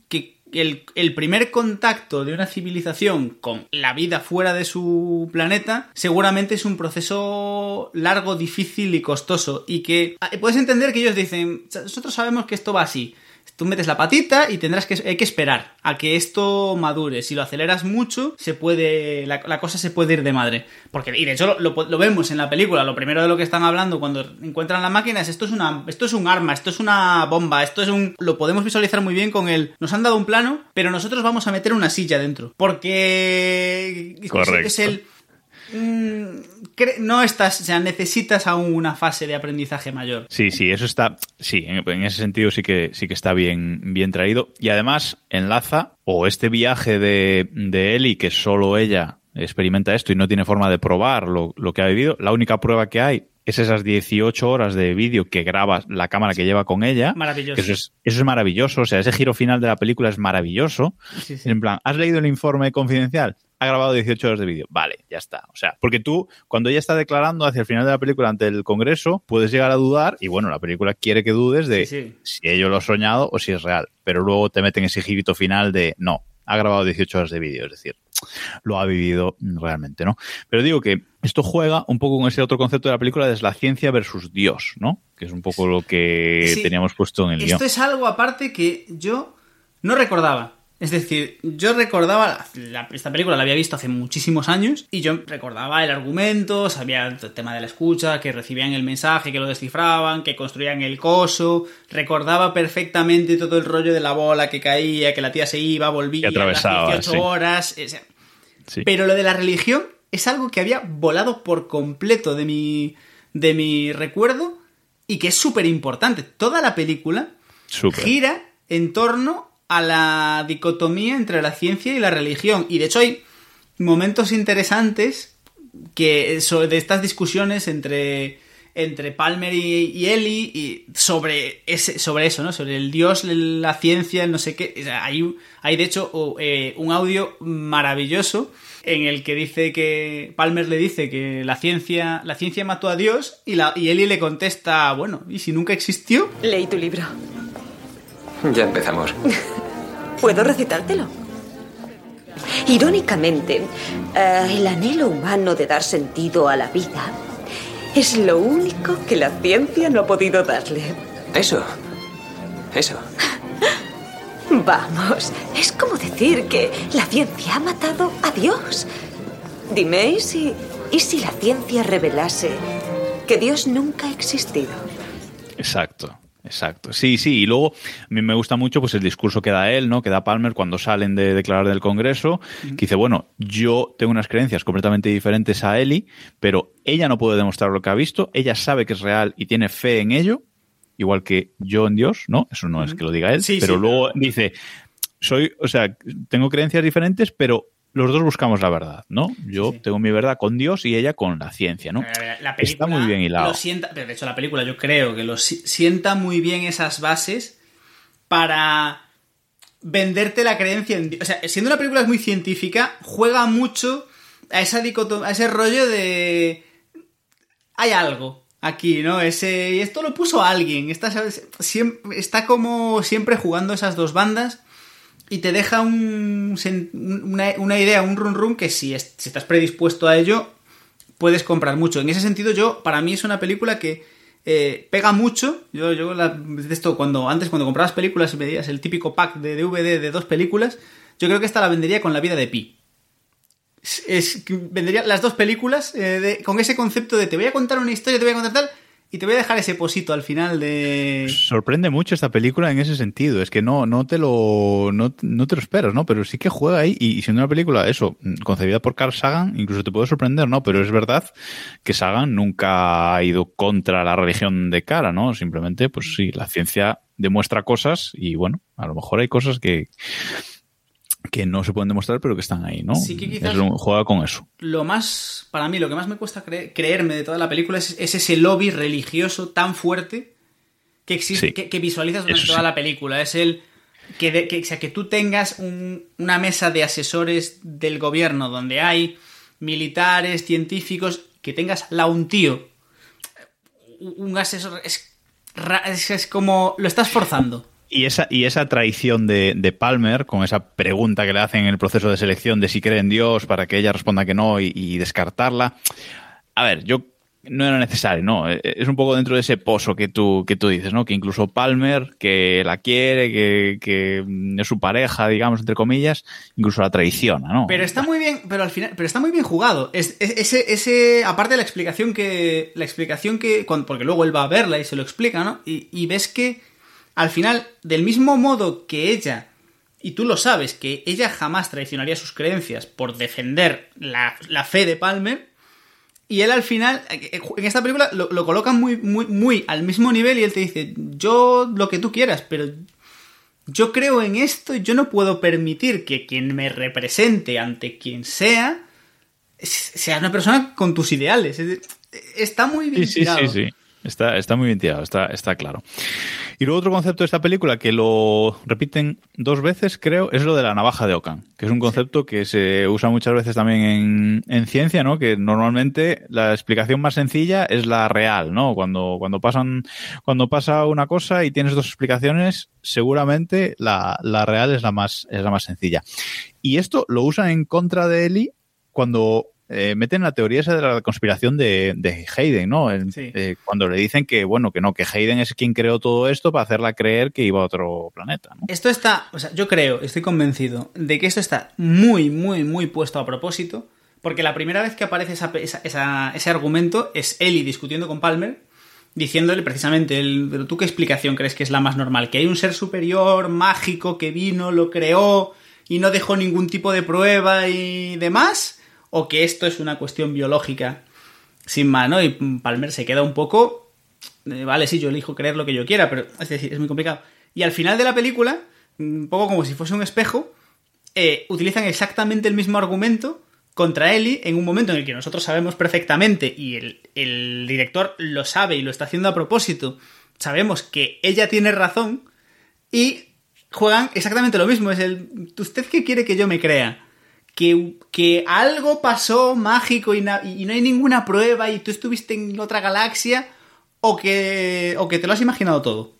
que el, el, primer contacto de una civilización con la vida fuera de su planeta seguramente es un proceso largo, difícil y costoso y que ah, puedes entender que ellos dicen, nosotros sabemos que esto va así, Tú metes la patita y tendrás que, hay que esperar a que esto madure. Si lo aceleras mucho, se puede, la, cosa se puede ir de madre. Porque, y de hecho lo, vemos en la película, lo primero de lo que están hablando cuando encuentran la máquina es esto es una, esto es un arma, esto es una bomba, esto es un, lo podemos visualizar muy bien con el, nos han dado un plano, pero nosotros vamos a meter una silla dentro. Porque Correcto. es el, no estás, o sea, necesitas aún una fase de aprendizaje mayor. Sí, sí, eso está, sí, en, ese sentido sí que sí que está bien, bien traído. Y además enlaza, o este viaje de, de Ellie, que solo ella experimenta esto y no tiene forma de probar lo, lo que ha vivido, la única prueba que hay es esas 18 horas de vídeo que graba la cámara que lleva con ella. Maravilloso. Eso es, eso es maravilloso. O sea, ese giro final de la película es maravilloso. Sí, sí. En plan, ¿has leído el informe confidencial? Ha grabado 18 horas de vídeo. Vale, ya está. O sea, porque tú, cuando ella está declarando hacia el final de la película ante el Congreso, puedes llegar a dudar, y bueno, la película quiere que dudes de Sí, sí. si ello lo ha soñado o si es real. Pero luego te meten ese girito final de no, ha grabado 18 horas de vídeo. Es decir, lo ha vivido realmente, ¿no? Pero digo que esto juega un poco con ese otro concepto de la película de la ciencia versus Dios, ¿no? Que es un poco lo que Sí. teníamos puesto en el guion. Esto es algo aparte que yo no recordaba. Es decir, yo recordaba, la- esta película la había visto hace muchísimos años y yo recordaba el argumento, sabía el tema de la escucha, que recibían el mensaje, que lo descifraban, que construían el coso, recordaba perfectamente todo el rollo de la bola que caía, que la tía se iba, volvía, las 18 sí. horas. o sea, Sí. pero lo de la religión es algo que había volado por completo de mi, de mi recuerdo y que es súper importante. Toda la película gira en torno a la dicotomía entre la ciencia y la religión. Y de hecho hay momentos interesantes que sobre estas discusiones entre entre Palmer y, Ellie y sobre ese sobre eso no sobre el dios la ciencia no sé qué O sea, hay hay de hecho o, eh, un audio maravilloso en el que dice que Palmer le dice que la ciencia la ciencia mató a Dios y la y Ellie le contesta bueno y si nunca existió Leí tu libro. Ya empezamos. ¿Puedo recitártelo? Irónicamente, eh, el anhelo humano de dar sentido a la vida es lo único que la ciencia no ha podido darle. Eso. Eso. Vamos, es como decir que la ciencia ha matado a Dios. Dime, ¿y si, y si la ciencia revelase que Dios nunca ha existido? Exacto. Exacto. Sí, sí. Y luego a mí me gusta mucho pues el discurso que da él, ¿no? Que da Palmer cuando salen de declarar del Congreso, que dice, bueno, yo tengo unas creencias completamente diferentes a Ellie, pero ella no puede demostrar lo que ha visto, ella sabe que es real y tiene fe en ello, igual que yo en Dios, ¿no? Eso no es que lo diga él, Sí, pero sí. luego dice, soy, o sea, tengo creencias diferentes, pero los dos buscamos la verdad, ¿no? Yo sí. tengo mi verdad con Dios y ella con la ciencia, ¿no? Eh, La Está muy bien hilado. Lo sienta, de hecho la película yo creo que lo si- sienta muy bien esas bases para venderte la creencia en Dios. O sea, siendo una película muy científica, juega mucho a esa a ese rollo de hay algo aquí, ¿no? Ese y esto lo puso alguien, está ¿sabes? Siem- está como siempre jugando esas dos bandas y te deja un, una, idea, un run run que si, si estás predispuesto a ello, puedes comprar mucho. En ese sentido, yo, para mí es una película que eh, pega mucho. Yo, yo la- esto, cuando, antes cuando comprabas películas y veías el típico pack de DVD de dos películas, yo creo que esta la vendería con la vida de Pi. Vendería las dos películas eh, con ese concepto de te voy a contar una historia, te voy a contar tal, y te voy a dejar ese posito al final de... sorprende mucho esta película en ese sentido. Es que no, no te lo, no, no te lo esperas, ¿no? Pero sí que juega ahí. Y, y siendo una película, eso, concebida por Carl Sagan, incluso te puede sorprender, ¿no? Pero es verdad que Sagan nunca ha ido contra la religión de cara, ¿no? Simplemente, pues sí, la ciencia demuestra cosas y bueno, a lo mejor hay cosas que, que no se pueden demostrar, pero que están ahí, ¿no? Sí que quizás- Es un- juega con eso. lo más, para mí, lo que más me cuesta cre- creerme de toda la película es, es ese lobby religioso tan fuerte que existe, Sí. que, que visualizas durante toda sí. la película. Es el que, de- que- o sea, que tú tengas un- una mesa de asesores del gobierno donde hay militares, científicos, que tengas la un tío, un asesor, es, es como lo estás forzando. Y esa, y esa traición de, de, Palmer, con esa pregunta que le hacen en el proceso de selección de si cree en Dios para que ella responda que no y, descartarla. A ver, yo no era necesario, ¿no? E, es un poco dentro de ese pozo que tú, que tú dices, ¿no? Que incluso Palmer, que la quiere, que, que es su pareja, digamos, entre comillas, incluso la traiciona, ¿no? Pero está muy bien, pero al final, pero está muy bien jugado. Es, es, ese, ese, aparte de la explicación que, la explicación que, porque luego él va a verla y se lo explica, ¿no? Y, y ves que al final, del mismo modo que ella, y tú lo sabes, que ella jamás traicionaría sus creencias por defender la, la fe de Palmer, y él al final, en esta película lo, lo colocan muy, muy, muy al mismo nivel y él te dice, yo lo que tú quieras, pero yo creo en esto y yo no puedo permitir que quien me represente ante quien sea sea una persona con tus ideales. Está muy bien sí, sí, sí, sí. Está, está muy bien tirado, está, está claro. Y luego otro concepto de esta película que lo repiten dos veces, creo, es lo de la navaja de Ocan, que es un concepto que se usa muchas veces también en, en ciencia, ¿no? Que normalmente la explicación más sencilla es la real, ¿no? Cuando, cuando pasan, cuando pasa una cosa y tienes dos explicaciones, seguramente la, la real es la más, es la más sencilla. Y esto lo usan en contra de Eli cuando eh, meten la teoría esa de la conspiración de, de Hayden, ¿no? El, Sí. eh, cuando le dicen que, bueno, que no, que Hayden es quien creó todo esto para hacerla creer que iba a otro planeta, ¿no? Esto está, o sea, yo creo, estoy convencido de que esto está muy, muy, muy puesto a propósito, porque la primera vez que aparece esa, esa- esa- ese argumento es Ellie discutiendo con Palmer, diciéndole precisamente, el, pero tú qué explicación crees que es la más normal, que hay un ser superior, mágico, que vino, lo creó y no dejó ningún tipo de prueba y demás, o que esto es una cuestión biológica sin mano y Palmer se queda un poco eh, vale, sí, yo elijo creer lo que yo quiera, pero es decir, es muy complicado. Y al final de la película, un poco como si fuese un espejo, eh, utilizan exactamente el mismo argumento contra Ellie en un momento en el que nosotros sabemos perfectamente y el, el director lo sabe y lo está haciendo a propósito. Sabemos que ella tiene razón y juegan exactamente lo mismo. Es el, ¿usted qué quiere que yo me crea? Que, que algo pasó mágico y, no hay ninguna prueba y tú estuviste en otra galaxia o que, o que te lo has imaginado todo.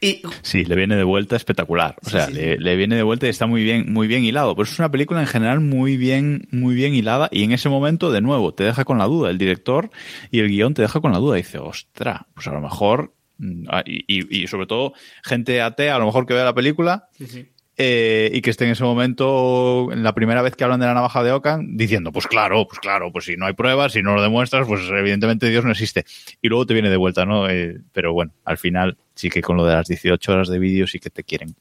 Y Sí, le viene de vuelta espectacular. O sea, Sí, sí, le, le viene de vuelta y está muy bien, muy bien hilado. Pero es una película en general muy bien, muy bien hilada. Y en ese momento, de nuevo, te deja con la duda. El director y el guion te deja con la duda. Y dice, ostra, pues a lo mejor. mm, ah, Y, y- y sobre todo, gente atea, a lo mejor que vea la película, Sí, sí. Eh, y que esté en ese momento, en la primera vez que hablan de la navaja de Ocan, diciendo, pues claro, pues claro, pues si no hay pruebas, si no lo demuestras, pues evidentemente Dios no existe. Y luego te viene de vuelta, ¿no? Eh, pero bueno, al final sí que con lo de las 18 horas de vídeo sí que te quieren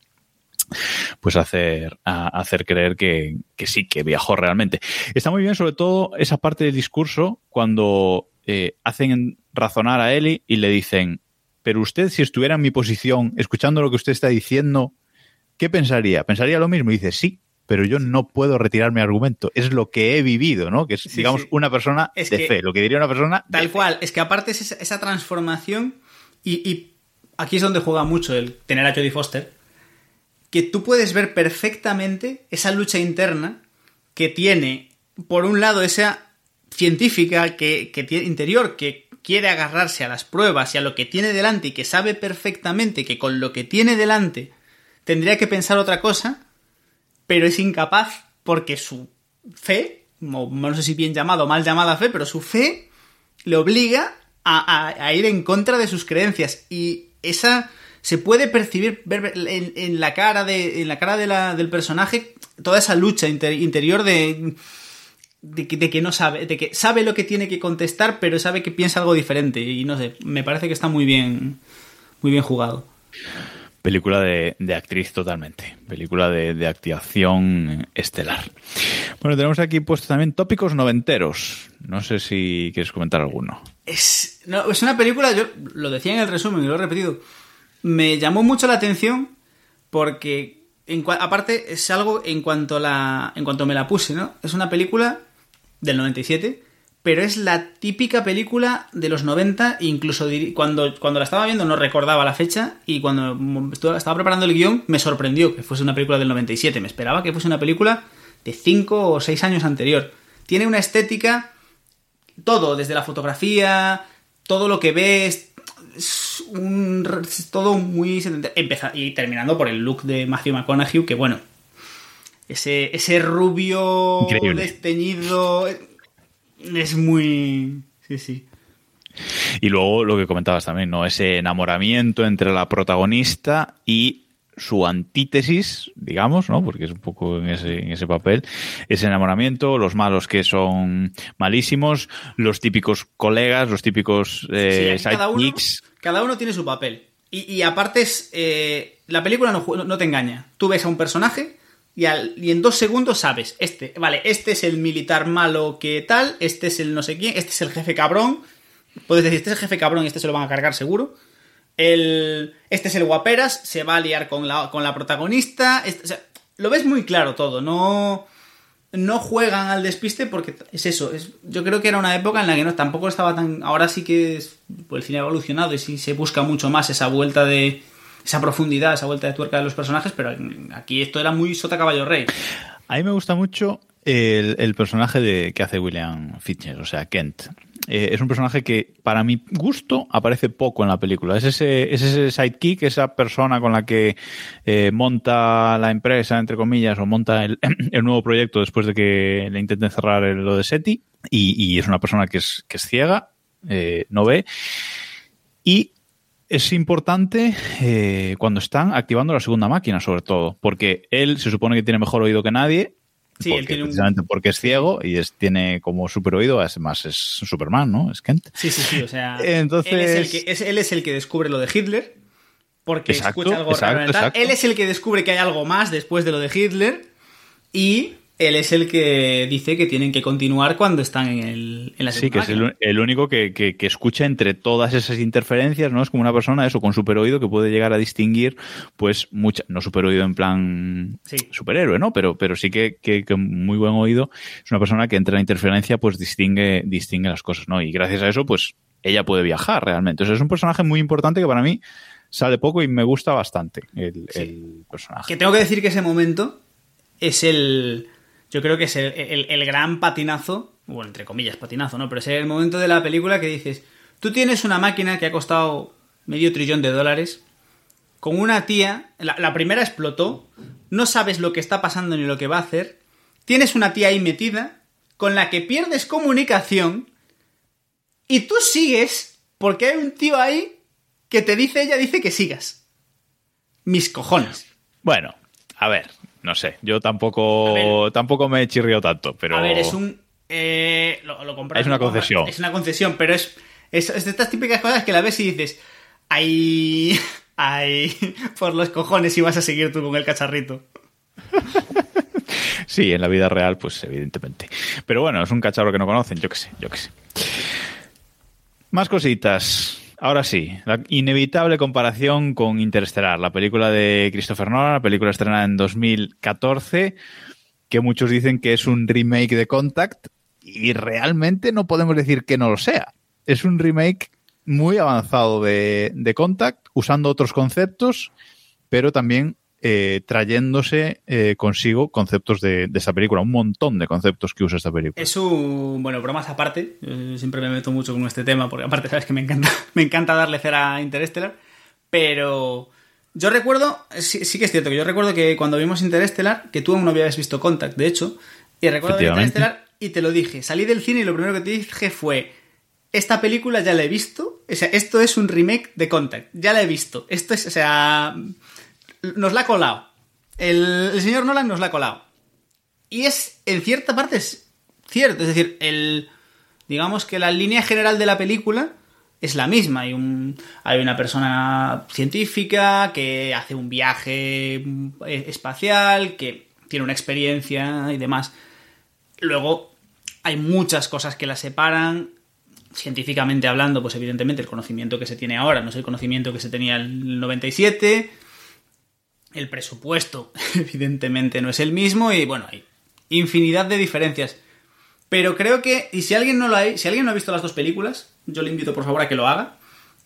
pues hacer, hacer creer que, que sí, que viajó realmente. Está muy bien, sobre todo, esa parte del discurso cuando eh, hacen razonar a Eli y le dicen, pero usted si estuviera en mi posición, escuchando lo que usted está diciendo, ¿qué pensaría? ¿Pensaría lo mismo? Y dice, sí, pero yo no puedo retirar mi argumento. Es lo que he vivido, ¿no? Que es, Sí, digamos, sí. una persona Es de que- fe. Lo que diría una persona de Tal fe. cual, es que aparte es esa, esa transformación y, y aquí es donde juega mucho el tener a Jodie Foster, que tú puedes ver perfectamente esa lucha interna que tiene, por un lado, esa científica que, que tiene interior, que quiere agarrarse a las pruebas y a lo que tiene delante y que sabe perfectamente que con lo que tiene delante tendría que pensar otra cosa, pero es incapaz porque su fe, o no sé si bien llamada o mal llamada fe, pero su fe le obliga a, ir en contra de sus creencias. Y esa se puede percibir en, la cara de en la cara del personaje toda esa lucha inter- interior de de de que no sabe de que sabe lo que tiene que contestar pero sabe que piensa algo diferente y no sé me parece que está muy bien muy bien jugado Película de, de actriz totalmente. Película de, de activación estelar. Bueno, tenemos aquí puesto también tópicos noventeros. No sé si quieres comentar alguno. Es, no, es una película, yo lo decía en el resumen y lo he repetido, me llamó mucho la atención porque, aparte, es algo en cuanto, la, en cuanto me la puse, ¿no? Es una película del 97, pero es la típica película de los 90, incluso cuando, cuando la estaba viendo no recordaba la fecha y cuando estaba preparando el guion me sorprendió que fuese una película del 97, me esperaba que fuese una película de 5 o 6 años anterior. Tiene una estética todo, desde la fotografía, todo lo que ves, es un, es todo muy... Y terminando por el look de Matthew McConaughey, que bueno, ese, ese rubio Increíble. desteñido es muy... Sí, sí. Y luego lo que comentabas también, ¿no? Ese enamoramiento entre la protagonista y su antítesis, digamos, ¿no? Porque es un poco en ese, en ese papel, ese enamoramiento, los malos que son malísimos, los típicos colegas, los típicos eh, Sí, cada, uno, cada uno tiene su papel. Y, y aparte es... eh, la película no te engaña. Tú ves a un personaje y, al- y en dos segundos sabes, este, vale, este es el militar malo que tal, este es el no sé quién, este es el jefe cabrón. Puedes decir, este es el jefe cabrón y este se lo van a cargar seguro. El, este es el guaperas, se va a liar con la, con la protagonista. este- lo ves muy claro todo, no, no juegan al despiste porque es eso. Es, yo creo que era una época en la que no tampoco estaba tan. Ahora sí que es, pues, el cine ha evolucionado y sí se busca mucho más esa vuelta de. Esa profundidad, esa vuelta de tuerca de los personajes, pero aquí esto era muy sota caballo rey. A mí me gusta mucho el, personaje de, que hace William Fitcher, o sea, Kent. Eh, es un personaje que, para mi gusto, aparece poco en la película. Es ese, es ese sidekick, esa persona con la que eh, monta la empresa, entre comillas, o monta el, nuevo proyecto después de que le intenten cerrar el- lo de SETI. Y, y es una persona que es, que es ciega, eh, no ve. Y es importante eh, cuando están activando la segunda máquina, sobre todo, porque él se supone que tiene mejor oído que nadie. Sí, porque, él tiene un- precisamente porque es ciego y es, tiene como super oído, además es Superman, ¿no? Es Kent. Sí, sí, sí, o sea. Entonces- Él es, el que, es- él es el que descubre lo de Hitler. Porque Exacto, escucha algo exacto, raro en el tal. exacto. Él es el que descubre que hay algo más después de lo de Hitler. Y él es el que dice que tienen que continuar cuando están en, el, en la Sí, que es el, el único que, que- que escucha entre todas esas interferencias, ¿no? Es como una persona, eso, con super oído que puede llegar a distinguir, pues, mucha, no super oído en plan Sí. superhéroe, ¿no? Pero, pero sí que, que, que muy buen oído. Es una persona que entre la interferencia, pues, distingue, distingue las cosas, ¿no? Y gracias a eso, pues, ella puede viajar realmente. O sea, es un personaje muy importante que para mí sale poco y me gusta bastante el, Sí. el personaje. Que tengo que decir que ese momento es el. Yo creo que es el, gran patinazo, bueno, entre comillas, patinazo, ¿no? Pero es el momento de la película que dices: Tú tienes una máquina que ha costado medio trillón de dólares, con una tía, la, la primera explotó, no sabes lo que está pasando ni lo que va a hacer, tienes una tía ahí metida, con la que pierdes comunicación, y tú sigues porque hay un tío ahí que te dice, ella dice que sigas. Mis cojones. Bueno, a ver, no sé. Yo tampoco, A tampoco me he chirriado tanto, pero. A ver, es un. eh, lo, lo compras, Es una compras. concesión. Es una concesión, pero es, es, es de estas típicas cosas que la ves y dices. Ay. Ay. Por los cojones y vas a seguir tú con el cacharrito. Sí, en la vida real, pues evidentemente. Pero bueno, es un cacharro que no conocen, yo qué sé, yo qué sé. Más cositas. Ahora sí, la inevitable comparación con Interestelar, la película de Christopher Nolan, la película estrenada en 2014, que muchos dicen que es un remake de Contact, y realmente no podemos decir que no lo sea. Es un remake muy avanzado de, de Contact, usando otros conceptos, pero también eh, trayéndose eh, consigo conceptos de, de esta película, un montón de conceptos que usa esta película. Es un. Bueno, bromas aparte. eh, siempre me meto mucho con este tema, porque aparte sabes que me encanta, me encanta darle cera a Interstellar. Pero. Yo recuerdo. Sí, sí que es cierto que yo recuerdo que cuando vimos Interstellar, que tú aún no habías visto Contact, de hecho. Y recuerdo. Interstellar y te lo dije. Salí del cine y lo primero que te dije fue. Esta película ya la he visto. O sea, esto es un remake de Contact. Ya la he visto. Esto es. O sea. Nos la ha colado. El, el señor Nolan nos la ha colado. Y es, en cierta parte, es cierto. Es decir, el. Digamos que la línea general de la película es la misma. Hay, un, hay una persona científica que hace un viaje eh, espacial, que tiene una experiencia y demás. Luego, hay muchas cosas que la separan. Científicamente hablando, pues evidentemente el conocimiento que se tiene ahora no es el conocimiento que se tenía en el 97. El presupuesto, evidentemente, no es el mismo. Y bueno, hay infinidad de diferencias. Pero creo que, y si alguien no lo ha, si alguien no ha visto las dos películas, yo le invito por favor a que lo haga,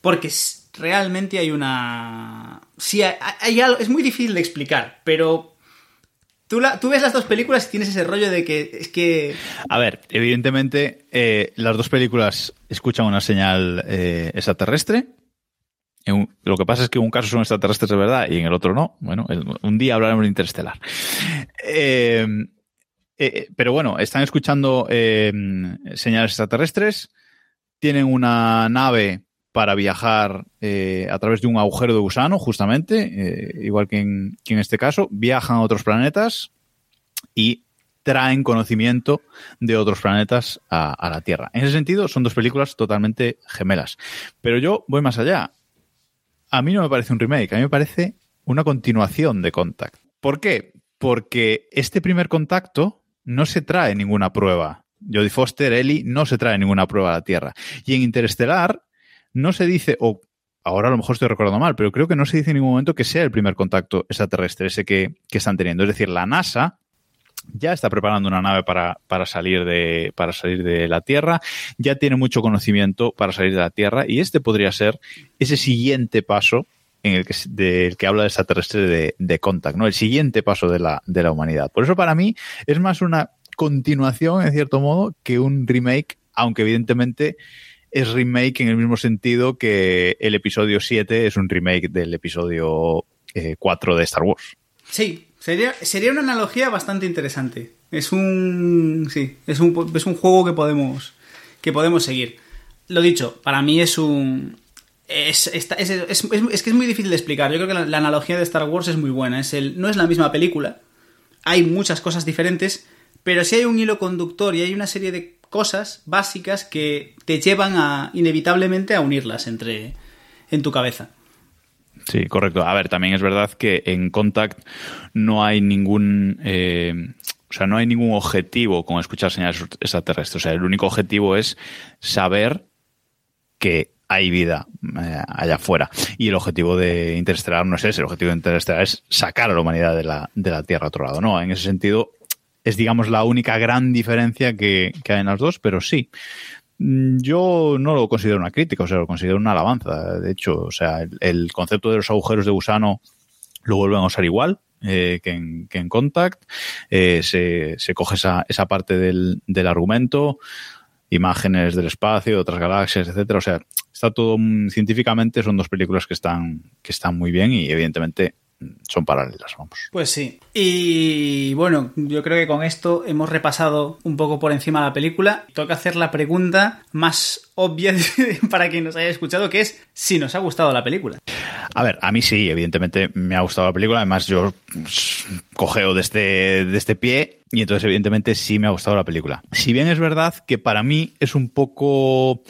porque realmente hay una, sí, hay, hay algo, es muy difícil de explicar, pero tú, la, tú ves las dos películas y tienes ese rollo de que es que, A ver, evidentemente eh, las dos películas escuchan una señal eh, extraterrestre lo que pasa es que en un caso son extraterrestres de verdad y en el otro no. Bueno, un día hablaremos de Interestelar. Eh, eh, pero bueno, están escuchando eh, señales extraterrestres, tienen una nave para viajar a través de un agujero de gusano, justamente, igual que en este caso, viajan a otros planetas y traen conocimiento de otros planetas a, la Tierra. En ese sentido, son dos películas totalmente gemelas. Pero yo voy más allá. A mí no me parece un remake, a mí me parece una continuación de Contact. ¿Por qué? Porque este primer contacto no se trae ninguna prueba. Jodie Foster, Ellie, no se trae ninguna prueba a la Tierra. Y en Interestelar no se dice, o ahora a lo mejor estoy recordando mal, pero creo que no se dice en ningún momento que sea el primer contacto extraterrestre, ese que, que están teniendo. Es decir, la NASA ya está preparando una nave para, salir de, para salir de la Tierra, ya tiene mucho conocimiento para salir de la Tierra y este podría ser ese siguiente paso en el que, del que habla de extraterrestre de, de Contact, ¿no? El siguiente paso de la, de la humanidad. Por eso para mí es más una continuación, en cierto modo, que un remake, aunque evidentemente es remake en el mismo sentido que el episodio 7 es un remake del episodio 4 eh, de Star Wars. Sí, Sería, sería una analogía bastante interesante. Es un. Sí, es un, es un juego que podemos. que podemos seguir. Lo dicho, para mí es un. Es, es, es, que es muy difícil de explicar. Yo creo que la, analogía de Star Wars es muy buena. Es el, no es la misma película. Hay muchas cosas diferentes. Pero sí hay un hilo conductor y hay una serie de cosas básicas que te llevan a inevitablemente a unirlas entre en tu cabeza. Sí, correcto. A ver, también es verdad que en Contact no hay ningún. Eh, o sea, no hay ningún objetivo con escuchar señales extraterrestres. O sea, el único objetivo es saber que hay vida eh, allá afuera. Y el objetivo de Interestelar no es ese. El objetivo de Interestelar es sacar a la humanidad de la, de la Tierra a otro lado. No, en ese sentido es, digamos, la única gran diferencia que, que hay en las dos, pero sí. Mm, yo no lo considero una crítica, o sea, lo considero una alabanza. De hecho, o sea, el, concepto de los agujeros de gusano lo vuelven a usar igual. Eh, que, en, que, en, Contact eh, se, se, coge esa, esa parte del, del, argumento, imágenes del espacio, de otras galaxias, etcétera. O sea, está todo científicamente, son dos películas que están, que están muy bien y evidentemente son paralelas, vamos. Pues sí. Y bueno, yo creo que con esto hemos repasado un poco por encima la película. Toca hacer la pregunta más obvia para quien nos haya escuchado, que es si nos ha gustado la película. A ver, a mí sí, evidentemente me ha gustado la película. Además, yo cogeo de este, de este pie y entonces, evidentemente, sí me ha gustado la película. Si bien es verdad que para mí es un poco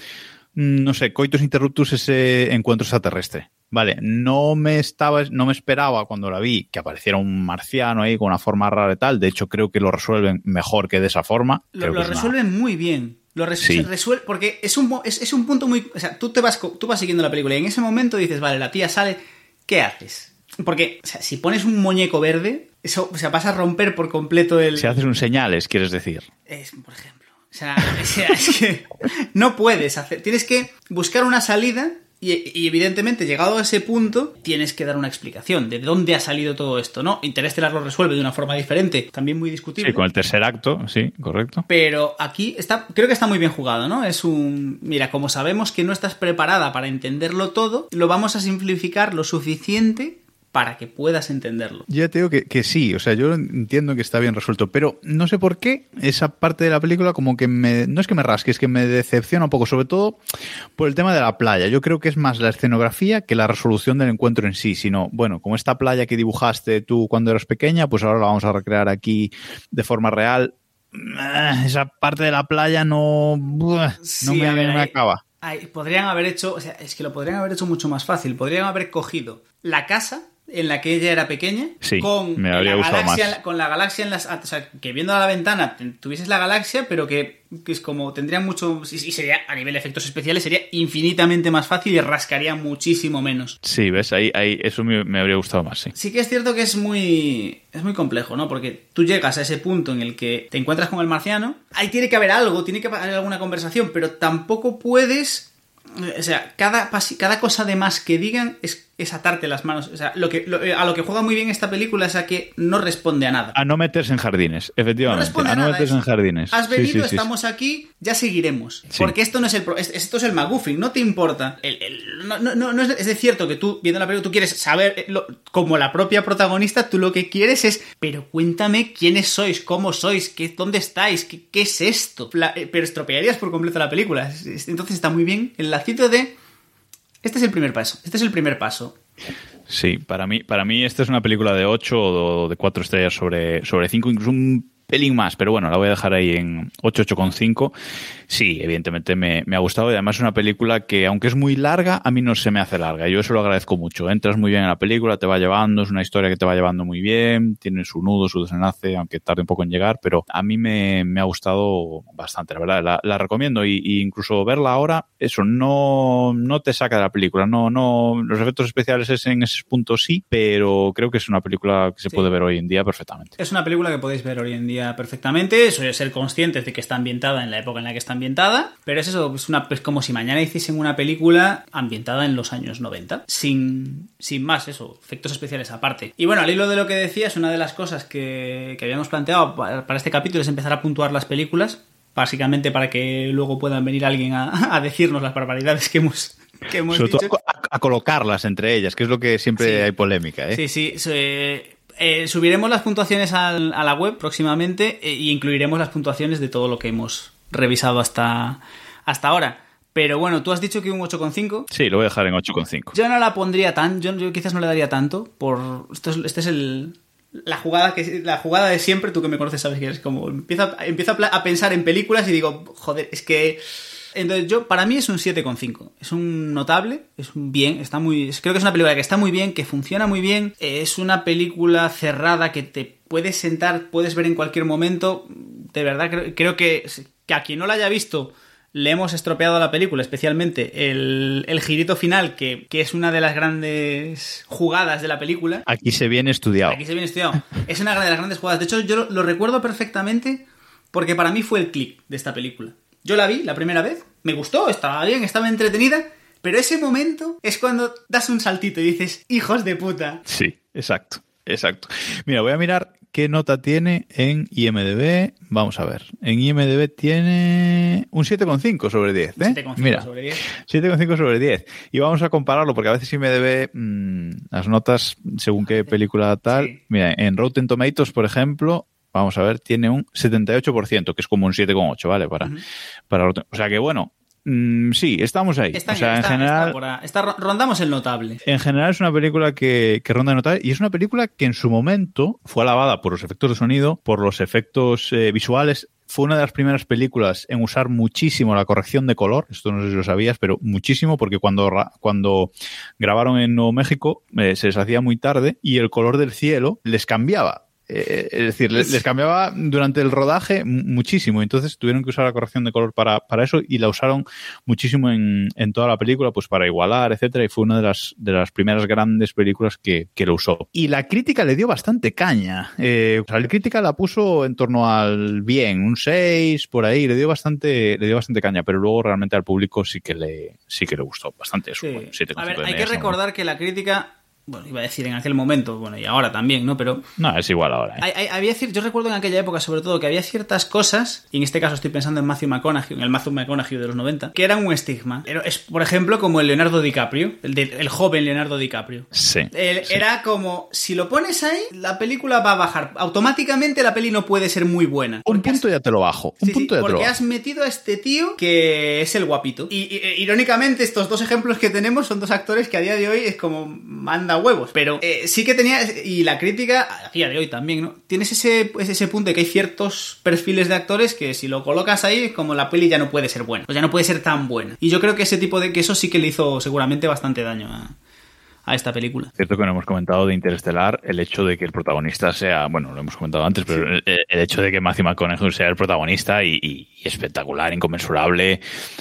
mm, no sé, coitus interruptus ese encuentro extraterrestre. Vale, no me estaba, no me esperaba cuando la vi que apareciera un marciano ahí con una forma rara y tal. De hecho, creo que lo resuelven mejor que de esa forma. Lo, resuelven muy bien. Lo resuelve porque es un, es, un punto muy. O sea, tú te vas, tú vas siguiendo la película y en ese momento dices, vale, la tía sale, ¿qué haces? Porque, o sea, si pones un muñeco verde, eso, o sea, vas a romper por completo el. Si haces un señales, quieres decir. Es, por ejemplo. O sea, es que no puedes hacer. Tienes que buscar una salida y, evidentemente, llegado a ese punto, tienes que dar una explicación de dónde ha salido todo esto, ¿no? Interestelar lo resuelve de una forma diferente, también muy discutible. Sí, con el tercer acto, sí, correcto. Pero aquí está, creo que está muy bien jugado, ¿no? Es un. Mira, como sabemos que no estás preparada para entenderlo todo, lo vamos a simplificar lo suficiente para que puedas entenderlo. Ya te digo que, sí, o sea, yo entiendo que está bien resuelto, pero no sé por qué esa parte de la película como que me, no es que me rasque, es que me decepciona un poco, sobre todo por el tema de la playa. Yo creo que es más la escenografía que la resolución del encuentro en sí, sino, bueno, como esta playa que dibujaste tú cuando eras pequeña, pues ahora la vamos a recrear aquí de forma real. Eh, esa parte de la playa no, no me, acaba. podrían haber hecho, o sea, es que lo podrían haber hecho mucho más fácil. Podrían haber cogido la casa en la que ella era pequeña, con, la galaxia, con la galaxia en las... O sea, que viendo a la ventana tuvieses la galaxia, pero que, es como tendría mucho... Y sería, a nivel de efectos especiales, sería infinitamente más fácil y rascaría muchísimo menos. Sí, ves, ahí, ahí eso me, habría gustado más, sí. Sí que es cierto que es muy... Es muy complejo, ¿no? Porque tú llegas a ese punto en el que te encuentras con el marciano, ahí tiene que haber algo, tiene que haber alguna conversación, pero tampoco puedes... O sea, cada, cada cosa de más que digan es es atarte las manos. O sea, lo que, lo- a lo que juega muy bien esta película es a que no responde a nada. A no meterse en jardines, No efectivamente. responde a a no meterse en jardines. Has venido, sí, sí, sí. estamos aquí, ya seguiremos. Porque esto no es el esto es el McGuffin, no te importa. El- el- no, no- no- no es, es de cierto que tú, viendo la película, tú quieres saber, eh, lo- como la propia protagonista, tú lo que quieres es, pero cuéntame quiénes sois, cómo sois, qué, dónde estáis, qué, qué es esto. La- eh, pero estropearías por completo la película. Es- es- Entonces está muy bien el lacito de. Este es el primer paso. Este es el primer paso. Sí, para mí, para mí esta es una película de 8 o de 4 estrellas sobre, sobre 5, incluso un pelín más, pero bueno, la voy a dejar ahí en 8, 8,5. Sí, evidentemente me, me ha gustado y además es una película que, aunque es muy larga, a mí no se me hace larga. Yo eso lo agradezco mucho. Entras muy bien en la película, te va llevando, es una historia que te va llevando muy bien, tiene su nudo, su desenlace, aunque tarde un poco en llegar, pero a mí me, me ha gustado bastante, la verdad. La, la recomiendo y, y incluso verla ahora, eso no, no te saca de la película. No, no, los efectos especiales es en ese punto sí, pero creo que es una película que se Sí. puede ver hoy en día perfectamente. Es una película que podéis ver hoy en día perfectamente. Eso es ser conscientes de que está ambientada en la época en la que está ambientada. Pero es eso, es, una, es como si mañana hiciesen una película ambientada en los años 90. Sin, sin más, eso, efectos especiales aparte. Y bueno, al hilo de lo que decías, una de las cosas que, que habíamos planteado para, este capítulo es empezar a puntuar las películas. Básicamente para que luego puedan venir alguien a, a decirnos las barbaridades que hemos, que hemos Sobre dicho. todo a, a colocarlas entre ellas, que es lo que siempre Sí. hay polémica. ¿eh? Sí, sí. se- eh, subiremos las puntuaciones al- a la web próximamente e y incluiremos las puntuaciones de todo lo que hemos revisado hasta, hasta ahora. Pero bueno, tú has dicho que un 8,5. Sí, lo voy a dejar en 8,5. Yo no la pondría tan, yo, yo quizás no le daría tanto por esto es, este es el la jugada que la jugada de siempre, tú que me conoces sabes que es como empiezo a, empiezo a pensar en películas y digo, joder, es que entonces yo para mí es un 7,5. Es un notable, es un bien, está muy creo que es una película que está muy bien, que funciona muy bien, es una película cerrada que te puedes sentar, puedes ver en cualquier momento. De verdad creo, creo que que a quien no la haya visto le hemos estropeado la película, especialmente el, el girito final, que, que es una de las grandes jugadas de la película. Aquí se viene estudiado. Aquí se viene estudiado. Es una de las grandes jugadas. De hecho, yo lo, lo recuerdo perfectamente porque para mí fue el click de esta película. Yo la vi la primera vez, me gustó, estaba bien, estaba entretenida, pero ese momento es cuando das un saltito y dices, hijos de puta. Sí, exacto, exacto. Mira, voy a mirar qué nota tiene en IMDB. Vamos a ver. En IMDB tiene un 7,5 sobre 10. ¿eh? 7,5 Mira, sobre 10. 7,5 sobre 10. Y vamos a compararlo porque a veces IMDB, mmm, las notas, según qué película tal. Sí. Mira, en Rotten Tomatoes, por ejemplo, vamos a ver, tiene un 78%, que es como un 7,8, ¿vale? Para, para Rotten- O sea que bueno, mm, sí, estamos ahí. Está, o sea, está- en general. está por rondamos el notable. En general es una película que, que ronda de notable y es una película que en su momento fue alabada por los efectos de sonido, por los efectos eh, visuales. Fue una de las primeras películas en usar muchísimo la corrección de color. Esto no sé si lo sabías, pero muchísimo porque cuando, cuando grabaron en Nuevo México eh, se les hacía muy tarde y el color del cielo les cambiaba. Eh, es decir, les, les cambiaba durante el rodaje mu- muchísimo. Entonces tuvieron que usar la corrección de color para, para eso y la usaron muchísimo en, en toda la película, pues para igualar, etcétera. Y fue una de las, de las primeras grandes películas que, que lo usó. Y la crítica le dio bastante caña. Eh, o sea, la crítica la puso en torno al bien, un 6, por ahí, le dio bastante, le dio bastante caña, pero luego realmente al público sí que le, sí que le gustó bastante eso. Sí. Bueno, 7,5 A ver, de hay que recordar que la crítica, bueno, iba a decir en aquel momento, bueno, y ahora también, ¿no? Pero. No, es igual ahora. ¿eh? hay- hay- había yo recuerdo en aquella época, sobre todo, que había ciertas cosas, y en este caso estoy pensando en Matthew McConaughey, en el Matthew McConaughey de los 90, que eran un estigma. Es, por ejemplo, como el Leonardo DiCaprio, el, de- el joven Leonardo DiCaprio. Sí. El- sí. Era como, si lo pones ahí, la película va a bajar. Automáticamente la peli no puede ser muy buena. Un has- punto ya te lo bajo. Un Sí, sí, punto ya te lo porque bajo. has metido a este tío que es el guapito. Y, y- e, irónicamente, estos dos ejemplos que tenemos son dos actores que a día de hoy es como manda huevos. Pero eh, sí que tenía. Y la crítica, a día de hoy también, ¿no? Tienes ese, ese punto de que hay ciertos perfiles de actores que si lo colocas ahí, como la peli ya no puede ser buena. O ya no puede ser tan buena. Y yo creo que ese tipo de. que eso sí que le hizo seguramente bastante daño a, a esta película. Cierto que no hemos comentado de Interestelar el hecho de que el protagonista sea, bueno, lo hemos comentado antes, pero el, el hecho de que Matthew McConaughey sea el protagonista y, y- y espectacular, inconmensurable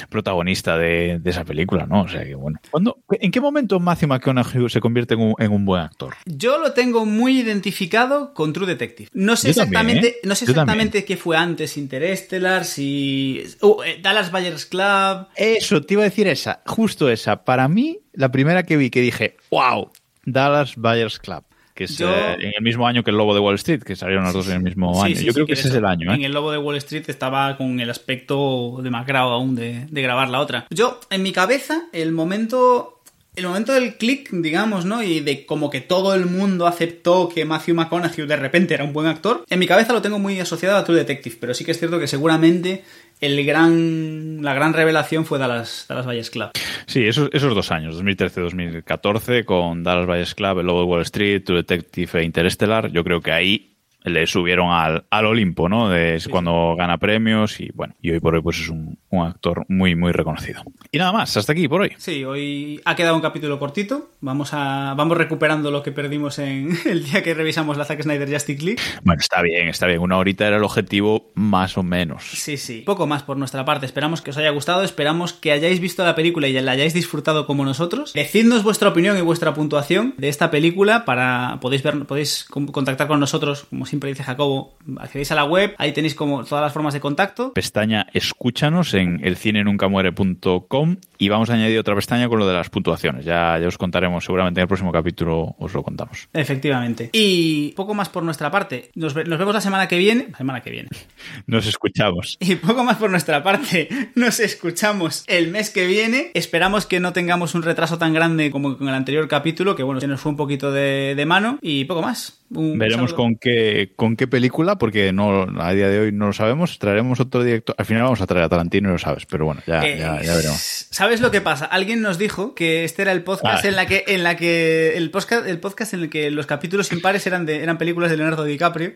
protagonista de, de esa película, ¿no? O sea que bueno. ¿Cuándo- ¿En qué momento Matthew McConaughey se convierte en un, en un buen actor? Yo lo tengo muy identificado con True Detective. No sé Yo también, exactamente, ¿eh? no sé exactamente qué fue antes Interstellar, si uh, eh, Dallas Buyers Club. Eso, te iba a decir esa, justo esa. Para mí, la primera que vi que dije, wow, Dallas Buyers Club que es Yo- eh, en el mismo año que el Lobo de Wall Street, que salieron las dos en el mismo año. Sí, Yo sí, creo que de ese es el año, En ¿eh? el Lobo de Wall Street estaba con el aspecto demacrado aún de, de grabar la otra. Yo, en mi cabeza, el momento. El momento del click, digamos, ¿no? Y de como que todo el mundo aceptó que Matthew McConaughey de repente era un buen actor. En mi cabeza lo tengo muy asociado a True Detective, pero sí que es cierto que seguramente el gran, la gran revelación fue Dallas, Dallas Buyers Club. Sí, esos, esos dos años, 2013-2014, con Dallas Buyers Club, el Lobo de Wall Street, True Detective e Interstellar, yo creo que ahí le subieron al, al Olimpo, ¿no? De es cuando gana premios y bueno, y hoy por hoy pues es un, un actor muy, muy reconocido. Y nada más, hasta aquí por hoy. Sí, hoy ha quedado un capítulo cortito. Vamos a vamos recuperando lo que perdimos en el día que revisamos la Zack Snyder Justice League. Bueno, está bien, está bien. Una horita era el objetivo, más o menos. Sí, sí. Poco más por nuestra parte. Esperamos que os haya gustado. Esperamos que hayáis visto la película y la hayáis disfrutado como nosotros. Decidnos vuestra opinión y vuestra puntuación de esta película para podéis ver, podéis con- contactar con nosotros, como siempre dice Jacobo. Accedéis a la web, ahí tenéis como todas las formas de contacto. Pestaña Escúchanos en elcienenuncamuere.com y vamos a añadir otra pestaña con lo de las puntuaciones. Ya, ya os contaremos, seguramente en el próximo capítulo os lo contamos. Efectivamente. Y poco más por nuestra parte. Nos, nos vemos la semana que viene. La semana que viene. Nos escuchamos. Y poco más por nuestra parte. Nos escuchamos el mes que viene. Esperamos que no tengamos un retraso tan grande como con el anterior capítulo, que bueno, se nos fue un poquito de, de mano. Y poco más. Un Veremos saludo. con qué, con qué película, porque no a día de hoy no lo sabemos. Traeremos otro director. Al final vamos a traer a Tarantino y lo sabes, pero bueno, ya, Eh, ya, ya veremos. ¿Sabes lo que pasa? Alguien nos dijo que este era el podcast Ah. en la que en la que el podcast el podcast en el que los capítulos impares eran de eran películas de Leonardo DiCaprio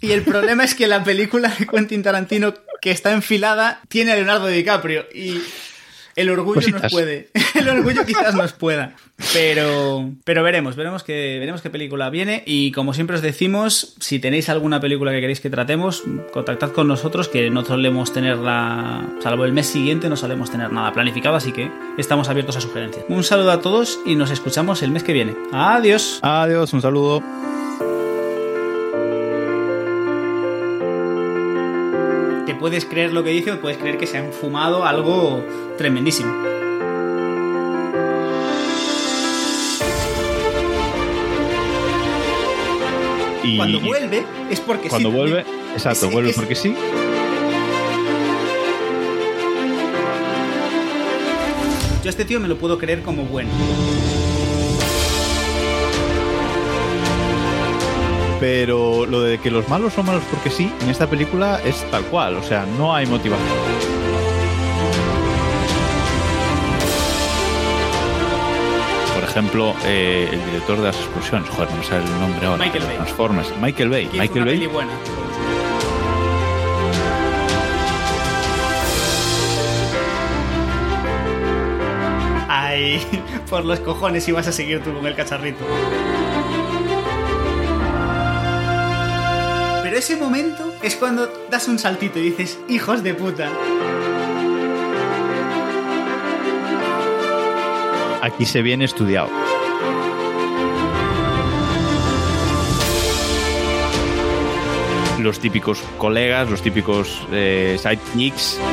y el problema es que la película de Quentin Tarantino que está enfilada tiene a Leonardo DiCaprio y el orgullo nos puede. El orgullo quizás nos pueda. Pero, pero veremos, veremos que, veremos qué película viene. Y como siempre os decimos, si tenéis alguna película que queréis que tratemos, contactad con nosotros, que no solemos tenerla, salvo el mes siguiente, no solemos tener nada planificado, así que estamos abiertos a sugerencias. Un saludo a todos y nos escuchamos el mes que viene. Adiós. Adiós, un saludo. Te puedes creer lo que dice o puedes creer que se han fumado algo tremendísimo. Y Cuando vuelve es porque cuando sí. vuelve, exacto, Es- vuelve es- porque sí. Yo a este tío me lo puedo creer como bueno. Pero lo de que los malos son malos porque sí, en esta película es tal cual, o sea, no hay motivación. Por ejemplo, eh, el director de las explosiones, joder, no me sale el nombre ahora. Michael Bay. Transformers, Michael Bay. Hizo Michael una Bay peli buena. Ay, por los cojones ibas a seguir tú con el cacharrito. Ese momento es cuando das un saltito y dices, hijos de puta. aquí se viene estudiado. Los típicos colegas, los típicos eh, sidekicks.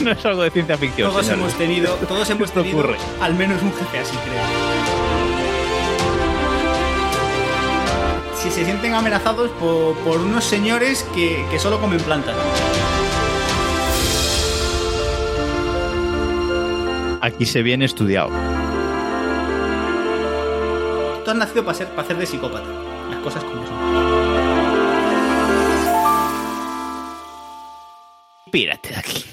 No es algo de ciencia ficción. Todos hemos tenido, todos hemos tenido ocurre. al menos un jefe así, creo. Si se sienten amenazados por, por unos señores que, que solo comen plantas. Aquí se viene estudiado. Tú has nacido para, ser, para hacer de psicópata. Las cosas como son. Pírate de aquí.